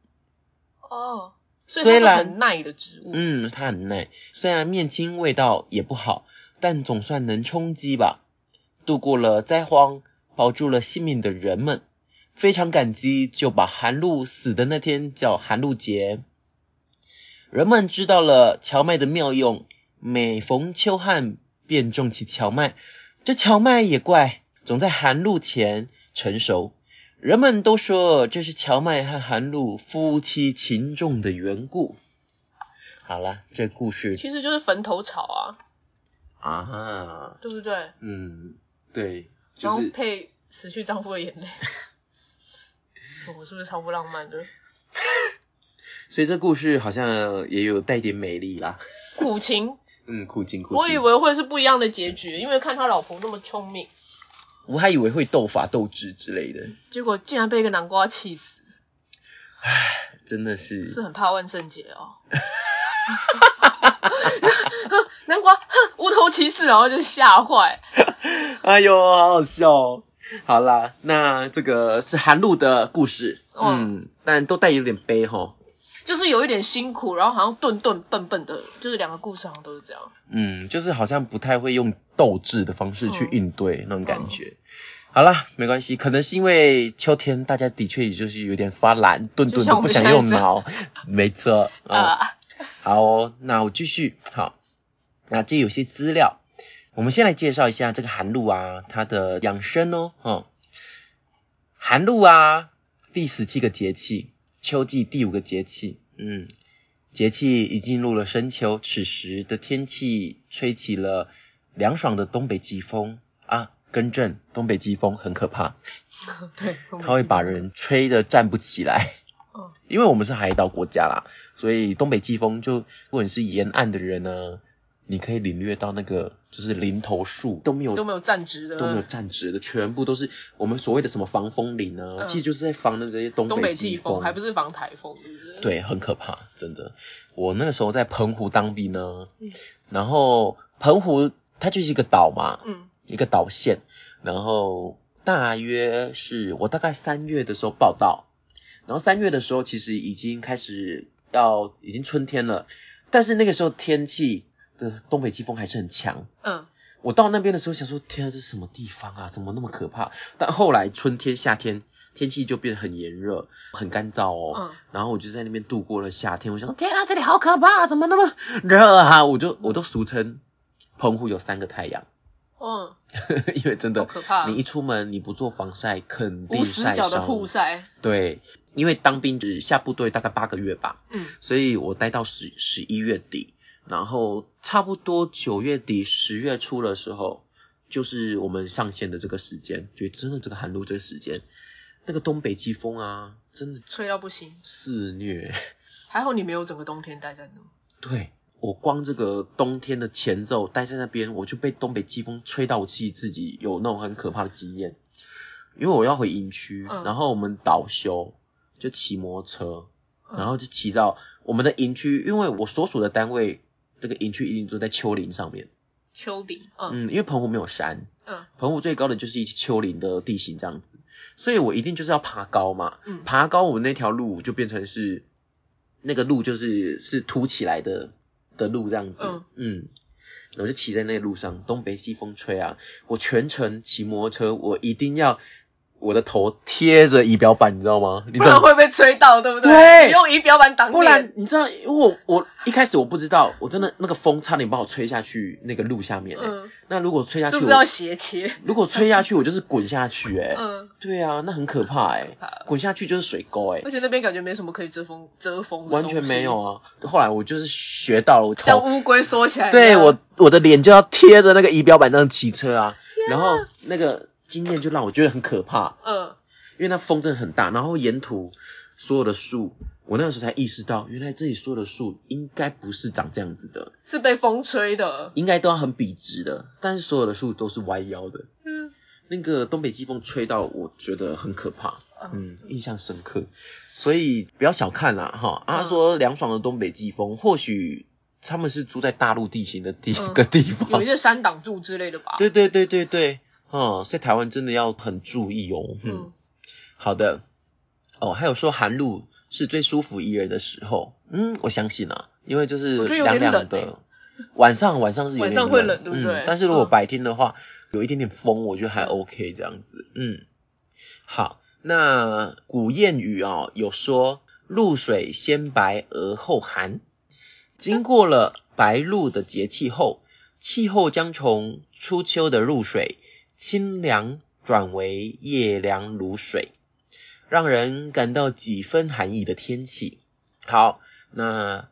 哦。虽然很耐的植物，嗯，它很耐。虽然面筋味道也不好，但总算能充饥吧。度过了灾荒，保住了性命的人们非常感激，就把寒露死的那天叫寒露节。人们知道了荞麦的妙用，每逢秋旱便种起荞麦。这荞麦也怪，总在寒露前成熟。人们都说这是荞麦和寒露夫妻情重的缘故。好了，这故事其实就是坟头草啊。啊。对不对？嗯，对。然后配死去丈夫的眼泪。我是不是超不浪漫的？所以这故事好像也有带点美丽啦。苦情。嗯，苦情苦情。我以为会是不一样的结局，因为看他老婆那么聪明。我还以为会斗法斗智之类的，结果竟然被一个南瓜气死。唉，真的是是很怕万圣节哦。南瓜，无头骑士，然后就吓坏。哎呦，好好笑。好啦，那这个是韩露的故事，嗯，但都带有点悲哈。就是有一点辛苦，然后好像顿顿笨笨的，就是两个故事好像都是这样。嗯，就是好像不太会用斗志的方式去应对那种感觉。好了，没关系，可能是因为秋天，大家的确也就是有点发懒，顿顿都不想用脑。没错啊。好，那我继续。好，那这有些资料，我们先来介绍一下这个寒露啊，它的养生哦。哦，寒露啊，第十七个节气。秋季第五个节气，嗯，节气已进入了深秋，此时的天气吹起了凉爽的东北季风。啊，更正，东北季风很可怕，对，它会把人吹得站不起来，嗯，因为我们是海岛国家啦，所以东北季风就，如果你是沿岸的人呢。你可以领略到那个就是林头树都没有都没有站直的。都没有站直的，全部都是我们所谓的什么防风林啊，其实就是在防的这些东北季风，还不是防台风，是不是？对，很可怕，真的。我那个时候在澎湖当兵呢，然后澎湖它就是一个岛嘛，嗯，一个岛县，然后大约是我大概三月的时候报道，然后三月的时候其实已经开始要已经春天了，但是那个时候天气的东北季风还是很强。嗯。我到那边的时候想说，天啊，这是什么地方啊？怎么那么可怕？但后来春天、夏天天气就变得很炎热、很干燥哦。嗯。然后我就在那边度过了夏天。我想，天啊，这里好可怕，怎么那么热啊？我就我都俗称澎湖有三个太阳。嗯。因为真的，可怕。你一出门，你不做防晒，肯定晒伤。的曝晒。对，因为当兵只下部队大概八个月吧。嗯。所以我待到十十一月底。然后差不多九月底十月初的时候，就是我们上线的这个时间，就真的这个寒露这个时间，那个东北季风啊，真的吹到不行，肆虐。还好你没有整个冬天待在那。对，我光这个冬天的前奏待在那边，我就被东北季风吹到，我自己有那种很可怕的经验。因为我要回营区，然后我们倒休就骑摩托车，然后就骑到我们的营区，因为我所属的单位。这个营区一定都在丘陵上面。丘陵，嗯，因为澎湖没有山，嗯，澎湖最高的就是一些丘陵的地形这样子，所以我一定就是要爬高嘛，嗯，爬高我们那条路就变成是那个路就是是凸起来的的路这样子，嗯。嗯，我就骑在那个路上，东北西风吹啊，我全程骑摩托车，我一定要。我的头贴着仪表板，你知道吗？不然会被吹到，对不对？对，用仪表板挡不然你知道，因为我我一开始我不知道，我真的那个风差点把我吹下去那个路下面。嗯。那如果吹下去，是不是要斜切？如果吹下去，我就是滚下去，哎。嗯。对啊，那很可怕，哎。滚下去就是水沟，哎。而且那边感觉没什么可以遮风遮风。完全没有啊！后来我就是学到了，我像乌龟缩起来。对我，我的脸就要贴着那个仪表板那样骑车啊，然后那个经验就让我觉得很可怕。嗯。因为那风真的很大，然后沿途所有的树，我那个时候才意识到，原来这里所有的树应该不是长这样子的，是被风吹的，应该都要很笔直的，但是所有的树都是歪腰的。嗯，那个东北季风吹到，我觉得很可怕，嗯，印象深刻。所以不要小看啦，哈，他说凉爽的东北季风，或许他们是住在大陆地形的地个地方，有一些山挡住之类的吧？对对对对对，哦，在台湾真的要很注意哦，嗯。好的，哦，还有说寒露是最舒服宜人的时候，嗯，我相信啊，因为就是凉凉的，晚上晚上是有点冷，对不对？但是如果白天的话，有一点点风，我觉得还 OK 这样子，嗯，好，那古谚语啊有说露水先白而后寒，经过了白露的节气后，气候将从初秋的露水清凉转为夜凉如水。让人感到几分寒意的天气。好，那《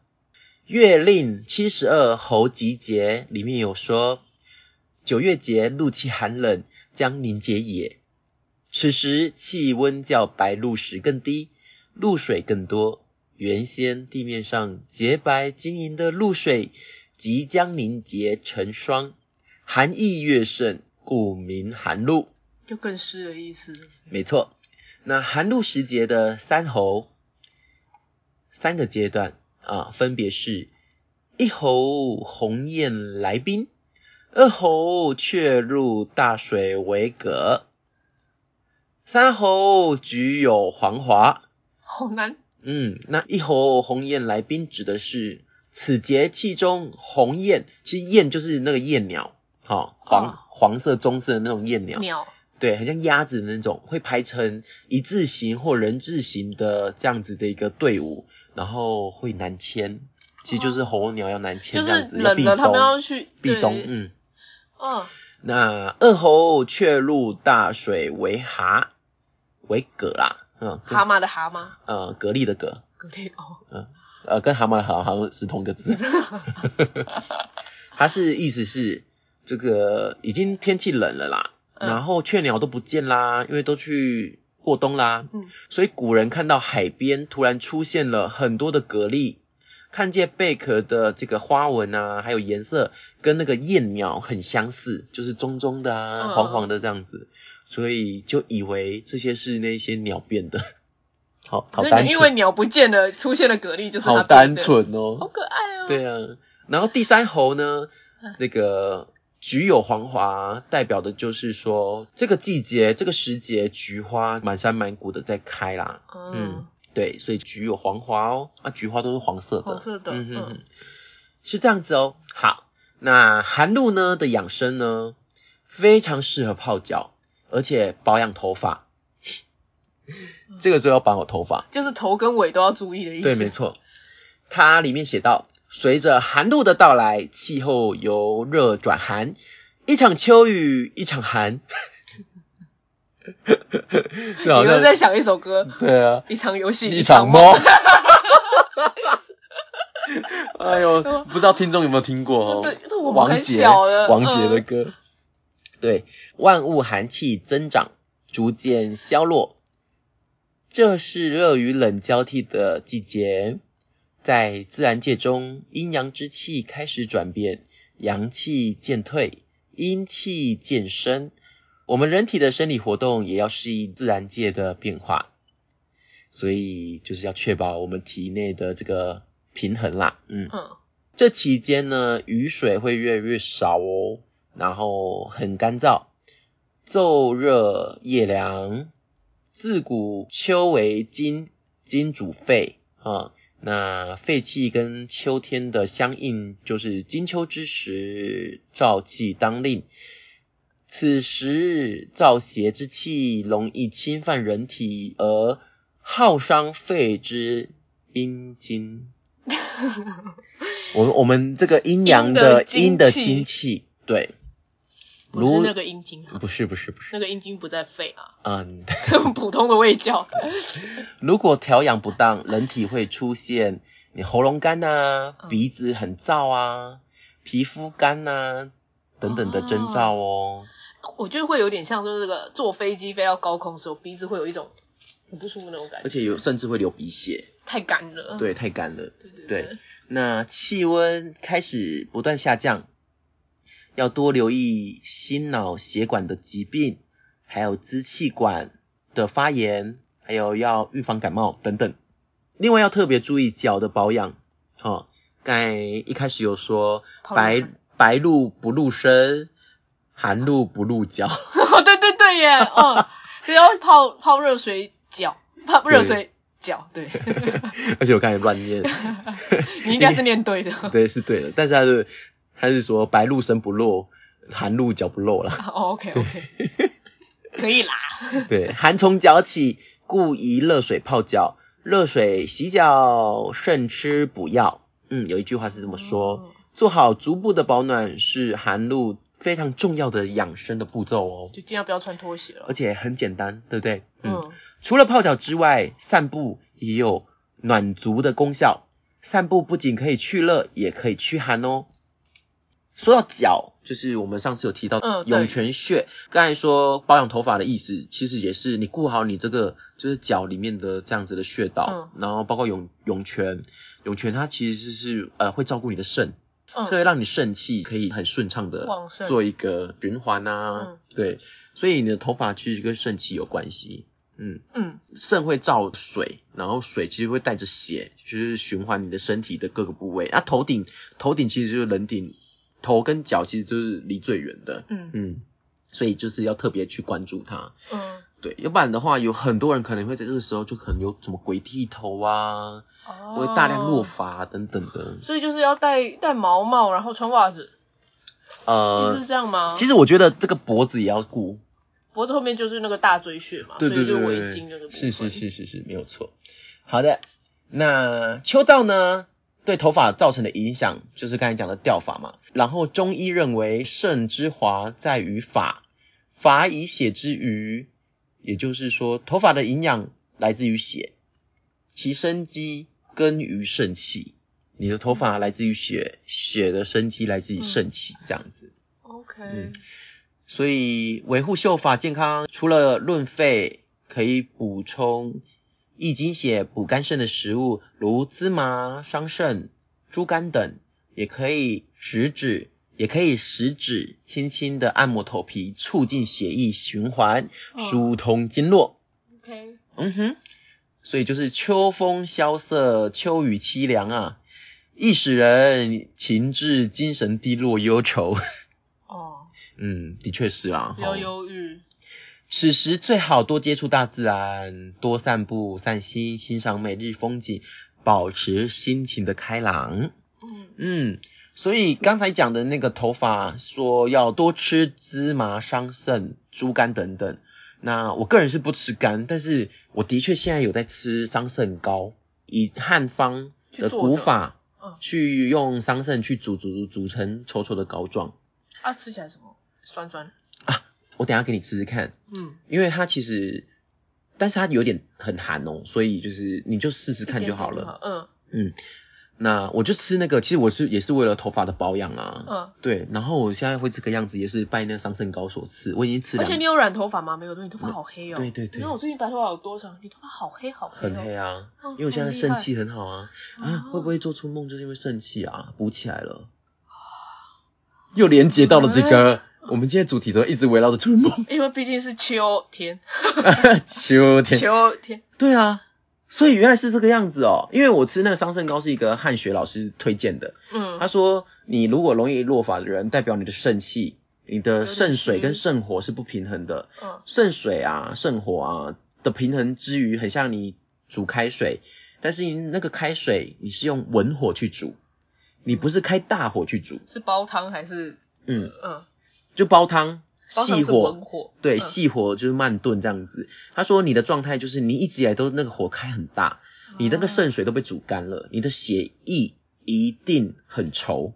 月令七十二候集结》里面有说，九月节露气寒冷，将凝结也。此时气温较白露时更低，露水更多。原先地面上洁白晶莹的露水，即将凝结成霜，寒意越盛，故名寒露。就更湿的意思。没错。那寒露时节的三候，三个阶段啊，分别是：一候鸿雁来宾，二候雀入大水为蛤，三候菊有黄华。好难。嗯，那一候鸿雁来宾指的是此节气中鸿雁，其实雁就是那个雁鸟，好黄黄色棕色的那种雁鸟。鸟。对，很像鸭子的那种，会排成一字形或人字形的这样子的一个队伍，然后会南迁，其实就是候鸟要南迁这样子，冷了他们要去避冬，嗯，哦，那二候却入大水为蛤，为蛤啦，嗯，蛤蟆的蛤蟆，呃，蛤蜊的蛤，蛤蜊哦，嗯，呃，跟蛤蟆好好像是同个字，它是意思是这个已经天气冷了啦。然后雀鸟都不见啦，因为都去过冬啦。嗯，所以古人看到海边突然出现了很多的蛤蜊，看见贝壳的这个花纹啊，还有颜色跟那个燕鸟很相似，就是棕棕的啊，黄黄的这样子，所以就以为这些是那些鸟变的。好，好单纯。因为鸟不见了，出现了蛤蜊就是好单纯哦，好可爱哦。对啊，然后第三猴呢，那个。菊有黄华，代表的就是说这个季节、这个时节，菊花满山满谷的在开啦。嗯，对，所以菊有黄华哦，啊，菊花都是黄色的。黄色的，嗯嗯嗯，是这样子哦。好，那寒露呢的养生呢，非常适合泡脚，而且保养头发。这个时候要保好头发，就是头跟尾都要注意的意思。对，没错。它里面写到。随着寒露的到来，气候由热转寒，一场秋雨一场寒。你们在想一首歌？对啊，一场游戏一场梦。哎呦，不知道听众有没有听过哦？王杰王杰的歌。对，万物寒气增长，逐渐消落，这是热与冷交替的季节。在自然界中，阴阳之气开始转变，阳气渐退，阴气渐生。我们人体的生理活动也要适应自然界的变化，所以就是要确保我们体内的这个平衡啦。嗯，这期间呢，雨水会越来越少哦，然后很干燥，昼热夜凉。自古秋为金，金主肺啊。那肺气跟秋天的相应，就是金秋之时，燥气当令。此时燥邪之气容易侵犯人体，而耗伤肺之阴精。我我们这个阴阳的阴的精气，对。不是那个阴茎，不是不是不是，那个阴茎不在肺啊，嗯，普通的胃教。如果调养不当，人体会出现你喉咙干呐，鼻子很燥啊，皮肤干呐等等的征兆哦。我觉得会有点像，就是这个坐飞机飞到高空的时候，鼻子会有一种很不舒服那种感觉，而且有甚至会流鼻血，太干了。对，太干了。对对对。那气温开始不断下降。要多留意心脑血管的疾病，还有支气管的发炎，还有要预防感冒等等。另外要特别注意脚的保养。哦，刚才一开始有说白白露不露身，寒露不露脚。对对对耶，嗯，就要泡泡热水脚，泡热水脚，对。而且我刚才乱念，你应该是念对的。对，是对的，但是他是。他是说白露身不露，寒露脚不露了。OK OK，可以啦。对，寒从脚起，故宜热水泡脚。热水洗脚胜吃补药。嗯，有一句话是这么说：做好足部的保暖是寒露非常重要的养生的步骤哦。就尽量不要穿拖鞋了。而且很简单，对不对？嗯。除了泡脚之外，散步也有暖足的功效。散步不仅可以去热，也可以驱寒哦。说到脚，就是我们上次有提到涌泉穴。刚才说保养头发的意思，其实也是你顾好你这个就是脚里面的这样子的穴道，然后包括涌涌泉，涌泉它其实是呃会照顾你的肾，所以让你肾气可以很顺畅的做一个循环啊。对，所以你的头发其实跟肾气有关系。嗯嗯，肾会造水，然后水其实会带着血，就是循环你的身体的各个部位。啊，头顶头顶其实就是人顶。头跟脚其实就是离最远的，嗯。嗯，所以就是要特别去关注它，嗯，对，要不然的话，有很多人可能会在这个时候就可能有什么鬼剃头啊，哦，会大量落发等等的，所以就是要戴戴毛帽，然后穿袜子，呃，是这样吗？其实我觉得这个脖子也要顾，脖子后面就是那个大椎穴嘛，对对对，围巾那个是是是是是没有错。好的，那秋燥呢？对头发造成的影响，就是刚才讲的掉发嘛。然后中医认为，肾之华在于发，发以血之余，也就是说，头发的营养来自于血，其生机根于肾气。你的头发来自于血，血的生机来自于肾气，这样子。OK。所以维护秀发健康，除了润肺，可以补充。益精血、补肝肾的食物，如芝麻、桑葚、猪肝等，也可以食指，也可以食指轻轻的按摩头皮，促进血液循环，疏通经络。OK，嗯哼，所以就是秋风萧瑟，秋雨凄凉啊，易使人情志精神低落、忧愁。哦，嗯，的确是啊。比较忧郁。此时最好多接触大自然，多散步、散心，欣赏每日风景，保持心情的开朗。嗯嗯，所以刚才讲的那个头发，说要多吃芝麻、桑葚、猪肝等等。那我个人是不吃肝，但是我的确现在有在吃桑葚膏，以汉方的古法，去用桑葚去煮煮煮成稠稠的膏状。啊，吃起来什么？酸酸。我等下给你吃吃看，嗯，因为它其实，但是它有点很寒哦，所以就是你就试试看就好了，嗯嗯，那我就吃那个，其实我是也是为了头发的保养啊，嗯，对，然后我现在会这个样子，也是拜那个桑葚膏所赐，我已经吃了。而且你有染头发吗？没有，你头发好黑哦。对对对。你看我最近白头发有多长？你头发好黑好黑。很黑啊，因为我现在肾气很好啊，啊，会不会做出梦就是因为肾气啊补起来了？又连接到了这个。我们今天主题都一直围绕着春梦，因为毕竟是秋天。秋天。秋天。对啊，所以原来是这个样子哦。因为我吃那个桑葚膏是一个汉学老师推荐的，嗯，他说你如果容易落发的人，代表你的肾气、你的肾水跟肾火是不平衡的。嗯，肾水啊、肾火啊的平衡之余，很像你煮开水，但是你那个开水你是用文火去煮，你不是开大火去煮。是煲汤还是？嗯嗯。就煲汤，细火，对，细火就是慢炖这样子。他说你的状态就是你一直以来都那个火开很大，你那个肾水都被煮干了，你的血液一定很稠。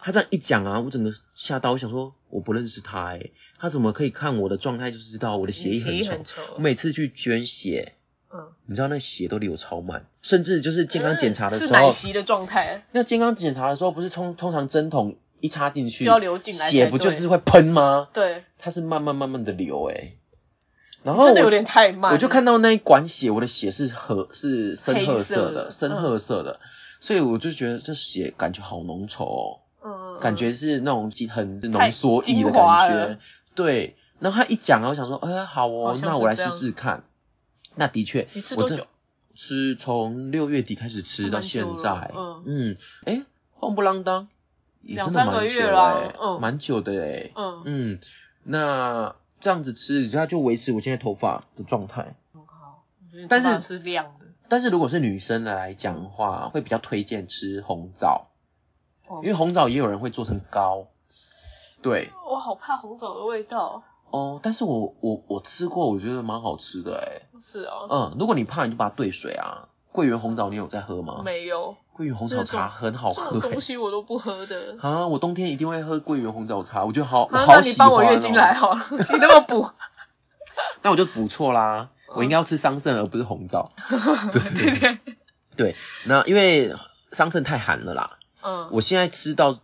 他这样一讲啊，我整个吓到，我想说我不认识他哎，他怎么可以看我的状态就知道我的血液很稠？我每次去捐血，嗯，你知道那血都流超慢，甚至就是健康检查的时候，是奶昔的状态。那健康检查的时候不是通通常针筒。一插进去，就要流进来，血不就是会喷吗？对，它是慢慢慢慢的流诶。然后真的有点太慢，我就看到那一管血，我的血是褐是深褐色的，深褐色的，所以我就觉得这血感觉好浓稠哦，嗯，感觉是那种很浓缩液的感觉，对。然后他一讲啊，我想说，哎，好哦，那我来试试看。那的确，你吃多久？吃从六月底开始吃到现在，嗯。嗯，哎，慌不啷当。两三个月了，嗯，蛮久的哎，嗯嗯，那这样子吃，它就维持我现在头发的状态。很好，但是是亮的。但是如果是女生来讲的话，会比较推荐吃红枣，因为红枣也有人会做成糕。对。我好怕红枣的味道。哦，但是我我我吃过，我觉得蛮好吃的哎。是啊。嗯，如果你怕，你就把它兑水啊。桂圆红枣你有在喝吗？没有。桂圆红枣茶很好喝，东西我都不喝的。啊，我冬天一定会喝桂圆红枣茶，我觉得好好喜欢。那你帮我月经来好了，你那么补。那我就补错啦，我应该要吃桑葚而不是红枣。对对对。对，那因为桑葚太寒了啦。嗯。我现在吃到就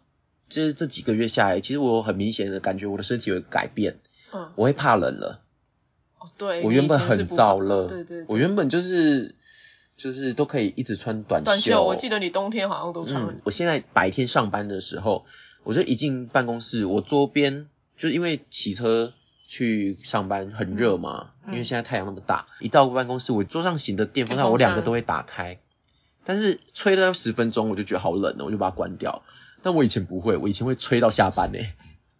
是这几个月下来，其实我很明显的感觉我的身体有改变。嗯。我会怕冷了。哦，对。我原本很燥热。对对。我原本就是。就是都可以一直穿短袖，我记得你冬天好像都穿。嗯，我现在白天上班的时候，我就一进办公室，我桌边就因为骑车去上班很热嘛，因为现在太阳那么大，一到办公室，我桌上型的电风扇我两个都会打开，但是吹了十分钟我就觉得好冷哦，我就把它关掉。但我以前不会，我以前会吹到下班呢。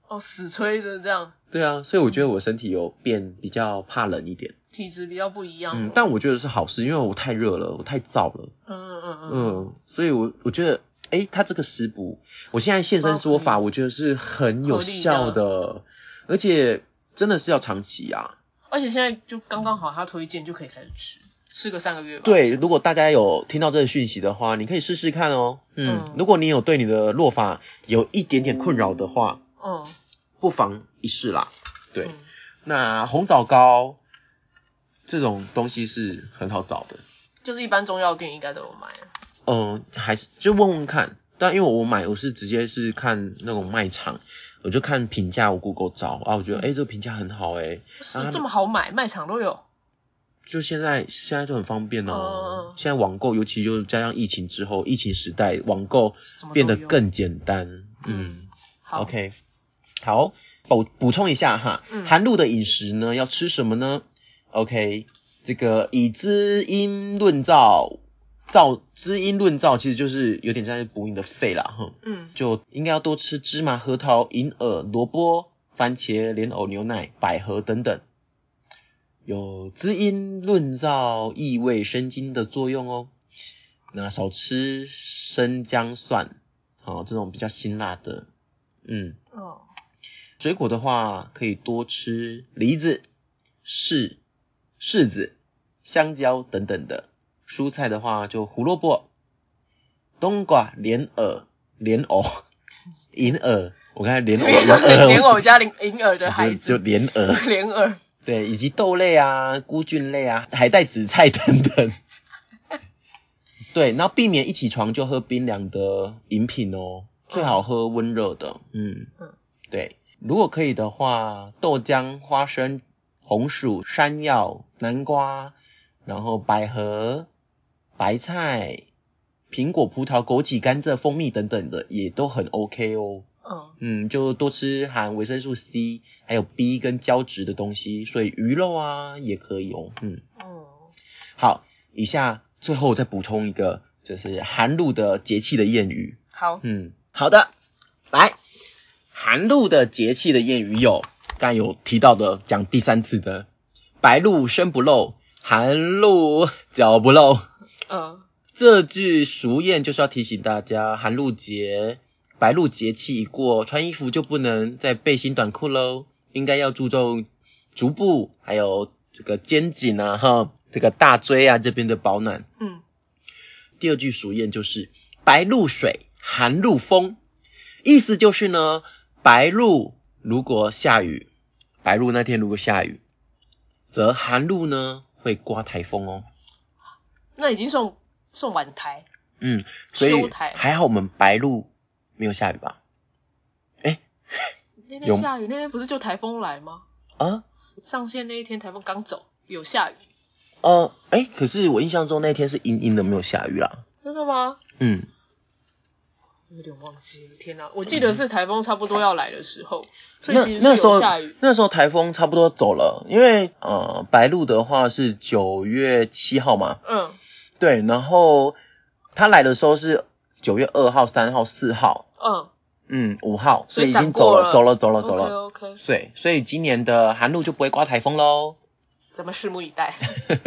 哦，死吹着这样。对啊，所以我觉得我身体有变比较怕冷一点。体质比较不一样，嗯，但我觉得是好事，因为我太热了，我太燥了，嗯嗯嗯嗯，所以我我觉得，哎，他这个食补，我现在现身说法，我觉得是很有效的，而且真的是要长期啊，而且现在就刚刚好，他推荐就可以开始吃，吃个三个月吧。对，如果大家有听到这个讯息的话，你可以试试看哦，嗯，如果你有对你的落发有一点点困扰的话，嗯，不妨一试啦，对，那红枣膏。这种东西是很好找的，就是一般中药店应该都有卖。嗯，还是就问问看，但因为我买我是直接是看那种卖场，我就看评价，我 Google 找啊，我觉得哎这个评价很好哎，是这么好买，卖场都有。就现在现在就很方便哦，现在网购尤其就加上疫情之后，疫情时代网购变得更简单。嗯，好，OK，好补补充一下哈，寒露的饮食呢要吃什么呢？OK，这个以滋阴润燥，燥滋阴润燥，其实就是有点在补你的肺啦，哈，嗯，就应该要多吃芝麻、核桃、银耳、萝卜、番茄、莲藕、牛奶、百合等等，有滋阴润燥、益胃生津的作用哦。那少吃生姜蒜，哦，这种比较辛辣的，嗯。哦。水果的话，可以多吃梨子、柿、柿子、香蕉等等的。蔬菜的话，就胡萝卜、冬瓜、莲藕、莲藕、银耳。我看莲藕，莲藕加银 银耳的孩子，就莲藕，莲藕。对，以及豆类啊、菇菌类啊、海带、紫菜等等。对，然后避免一起床就喝冰凉的饮品哦，最好喝温热的。嗯嗯，对，如果可以的话，豆浆、花生、红薯、山药、南瓜，然后百合、白菜、苹果、葡萄、枸杞、甘蔗、蜂蜜等等的，也都很 OK 哦。嗯，嗯，就多吃含维生素 C 还有 B 跟胶质的东西，所以鱼肉啊也可以哦。嗯，嗯，好，以下最后再补充一个，就是寒露的节气的谚语。好，嗯，好的，来，寒露的节气的谚语有，刚才有提到的，讲第三次的，白露身不露，寒露脚不露。嗯，这句俗谚就是要提醒大家，寒露节。白露节气一过，穿衣服就不能再背心短裤喽，应该要注重足部还有这个肩颈啊，哈，这个大椎啊这边的保暖。嗯。第二句俗谚就是白露水，寒露风，意思就是呢，白露如果下雨，白露那天如果下雨，则寒露呢会刮台风哦。那已经算算晚台。嗯，所以还好我们白露。没有下雨吧？哎，那天下雨，那天不是就台风来吗？啊，上线那一天台风刚走，有下雨。哦，哎，可是我印象中那天是阴阴的，没有下雨啦。真的吗？嗯，有点忘记了。天哪，我记得是台风差不多要来的时候，所以其实那时候下雨。那时候台风差不多走了，因为呃，白鹿的话是九月七号嘛。嗯。对，然后他来的时候是。九月二号、三号、四号，嗯嗯，五号，所以已经走了，走了，走了，走了。OK，对，所以今年的寒露就不会刮台风喽。咱们拭目以待。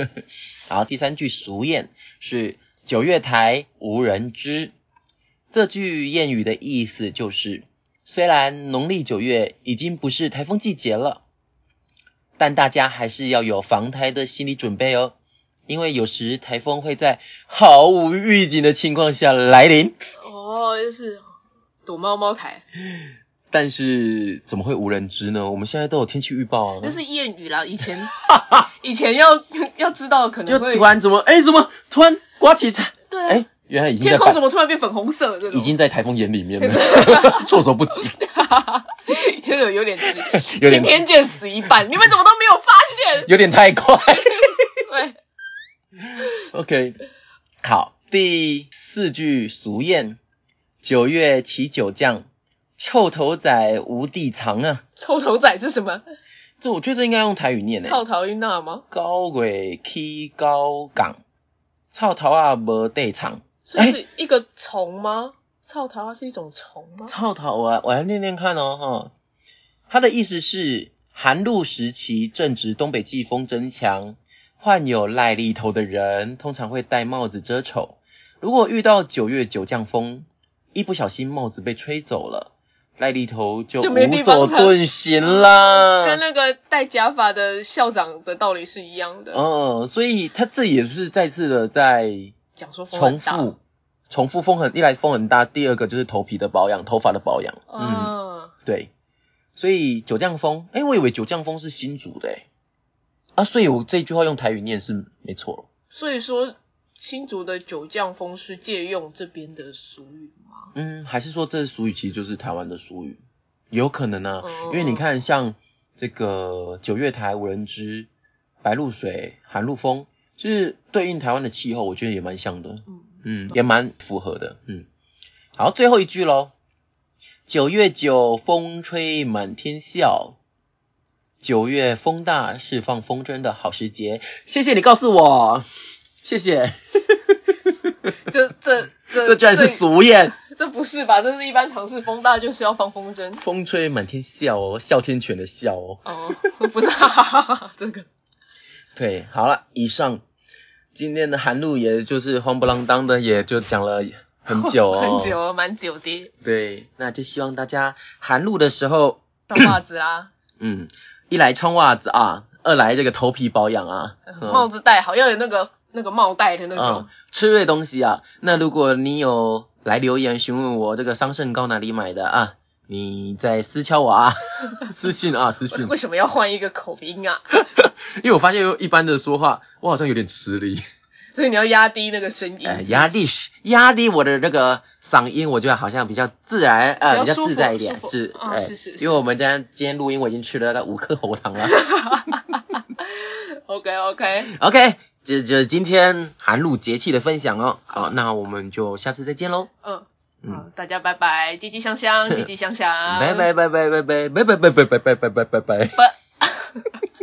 好，第三句俗谚是“九月台无人知”。这句谚语的意思就是，虽然农历九月已经不是台风季节了，但大家还是要有防台的心理准备哦。因为有时台风会在毫无预警的情况下来临。哦，就是躲猫猫台。但是怎么会无人知呢？我们现在都有天气预报啊。那是谚语啦，以前 以前要要知道可能会。就突然怎么哎怎么突然刮起台？对。哎，原来已经天空怎么突然变粉红色了？这？已经在台风眼里面了，措手不及。真 的有点迟，晴天见死一半。你们怎么都没有发现？有点太快。对。OK，好，第四句俗谚：九月起九降，臭头仔无地藏啊！臭头仔是什么？这我觉得应该用台语念诶。臭头音那吗？高鬼起高岗，臭头啊无地藏。所以是一个虫吗？草头啊是一种虫吗？草头啊，我来念念看哦哈。它的意思是寒露时期正值东北季风增强。患有癞痢头的人通常会戴帽子遮丑。如果遇到九月九降风，一不小心帽子被吹走了，癞痢头就无所遁形啦。跟那个戴假发的校长的道理是一样的。嗯，所以他这也是再次的在讲说重复重复风很一来风很大，第二个就是头皮的保养，头发的保养。嗯，对。所以九降风，哎，我以为九降风是新竹的哎。啊，所以我这句话用台语念是没错所以说，新竹的九降风是借用这边的俗语吗？嗯，还是说这俗语其实就是台湾的俗语？有可能呢，因为你看像这个九月台无人知，白露水，寒露风，就是对应台湾的气候，我觉得也蛮像的。嗯嗯，也蛮符合的。嗯，好，最后一句喽，九月九风吹满天笑。九月风大，释放风筝的好时节。谢谢你告诉我，谢谢。这这这 这居然是俗谚，这不是吧？这是一般常识，风大就是要放风筝，风吹满天笑哦，哮天犬的笑哦。哦，不是，哈哈哈这个。对，好了，以上今天的韩露，也就是慌不浪当的，也就讲了很久哦，很久，蛮久的。对，那就希望大家寒露的时候穿袜子啊。嗯，一来穿袜子啊，二来这个头皮保养啊，帽子戴好，要有那个那个帽带的那种。吃对东西啊，那如果你有来留言询问我这个桑葚膏哪里买的啊，你在私敲我啊，私信啊，私信。为什么要换一个口音啊？因为我发现一般的说话，我好像有点吃力。所以你要压低那个声音，压低压低我的那个嗓音，我觉得好像比较自然，呃，比较自在一点，是，哎，是是。因为我们今天今天录音，我已经吃了那五颗喉糖了。OK OK OK，这就是今天寒露节气的分享哦。好，那我们就下次再见喽。嗯好，大家拜拜，积极向上，积极向上。拜拜拜拜拜拜拜拜拜拜拜拜拜拜拜。不。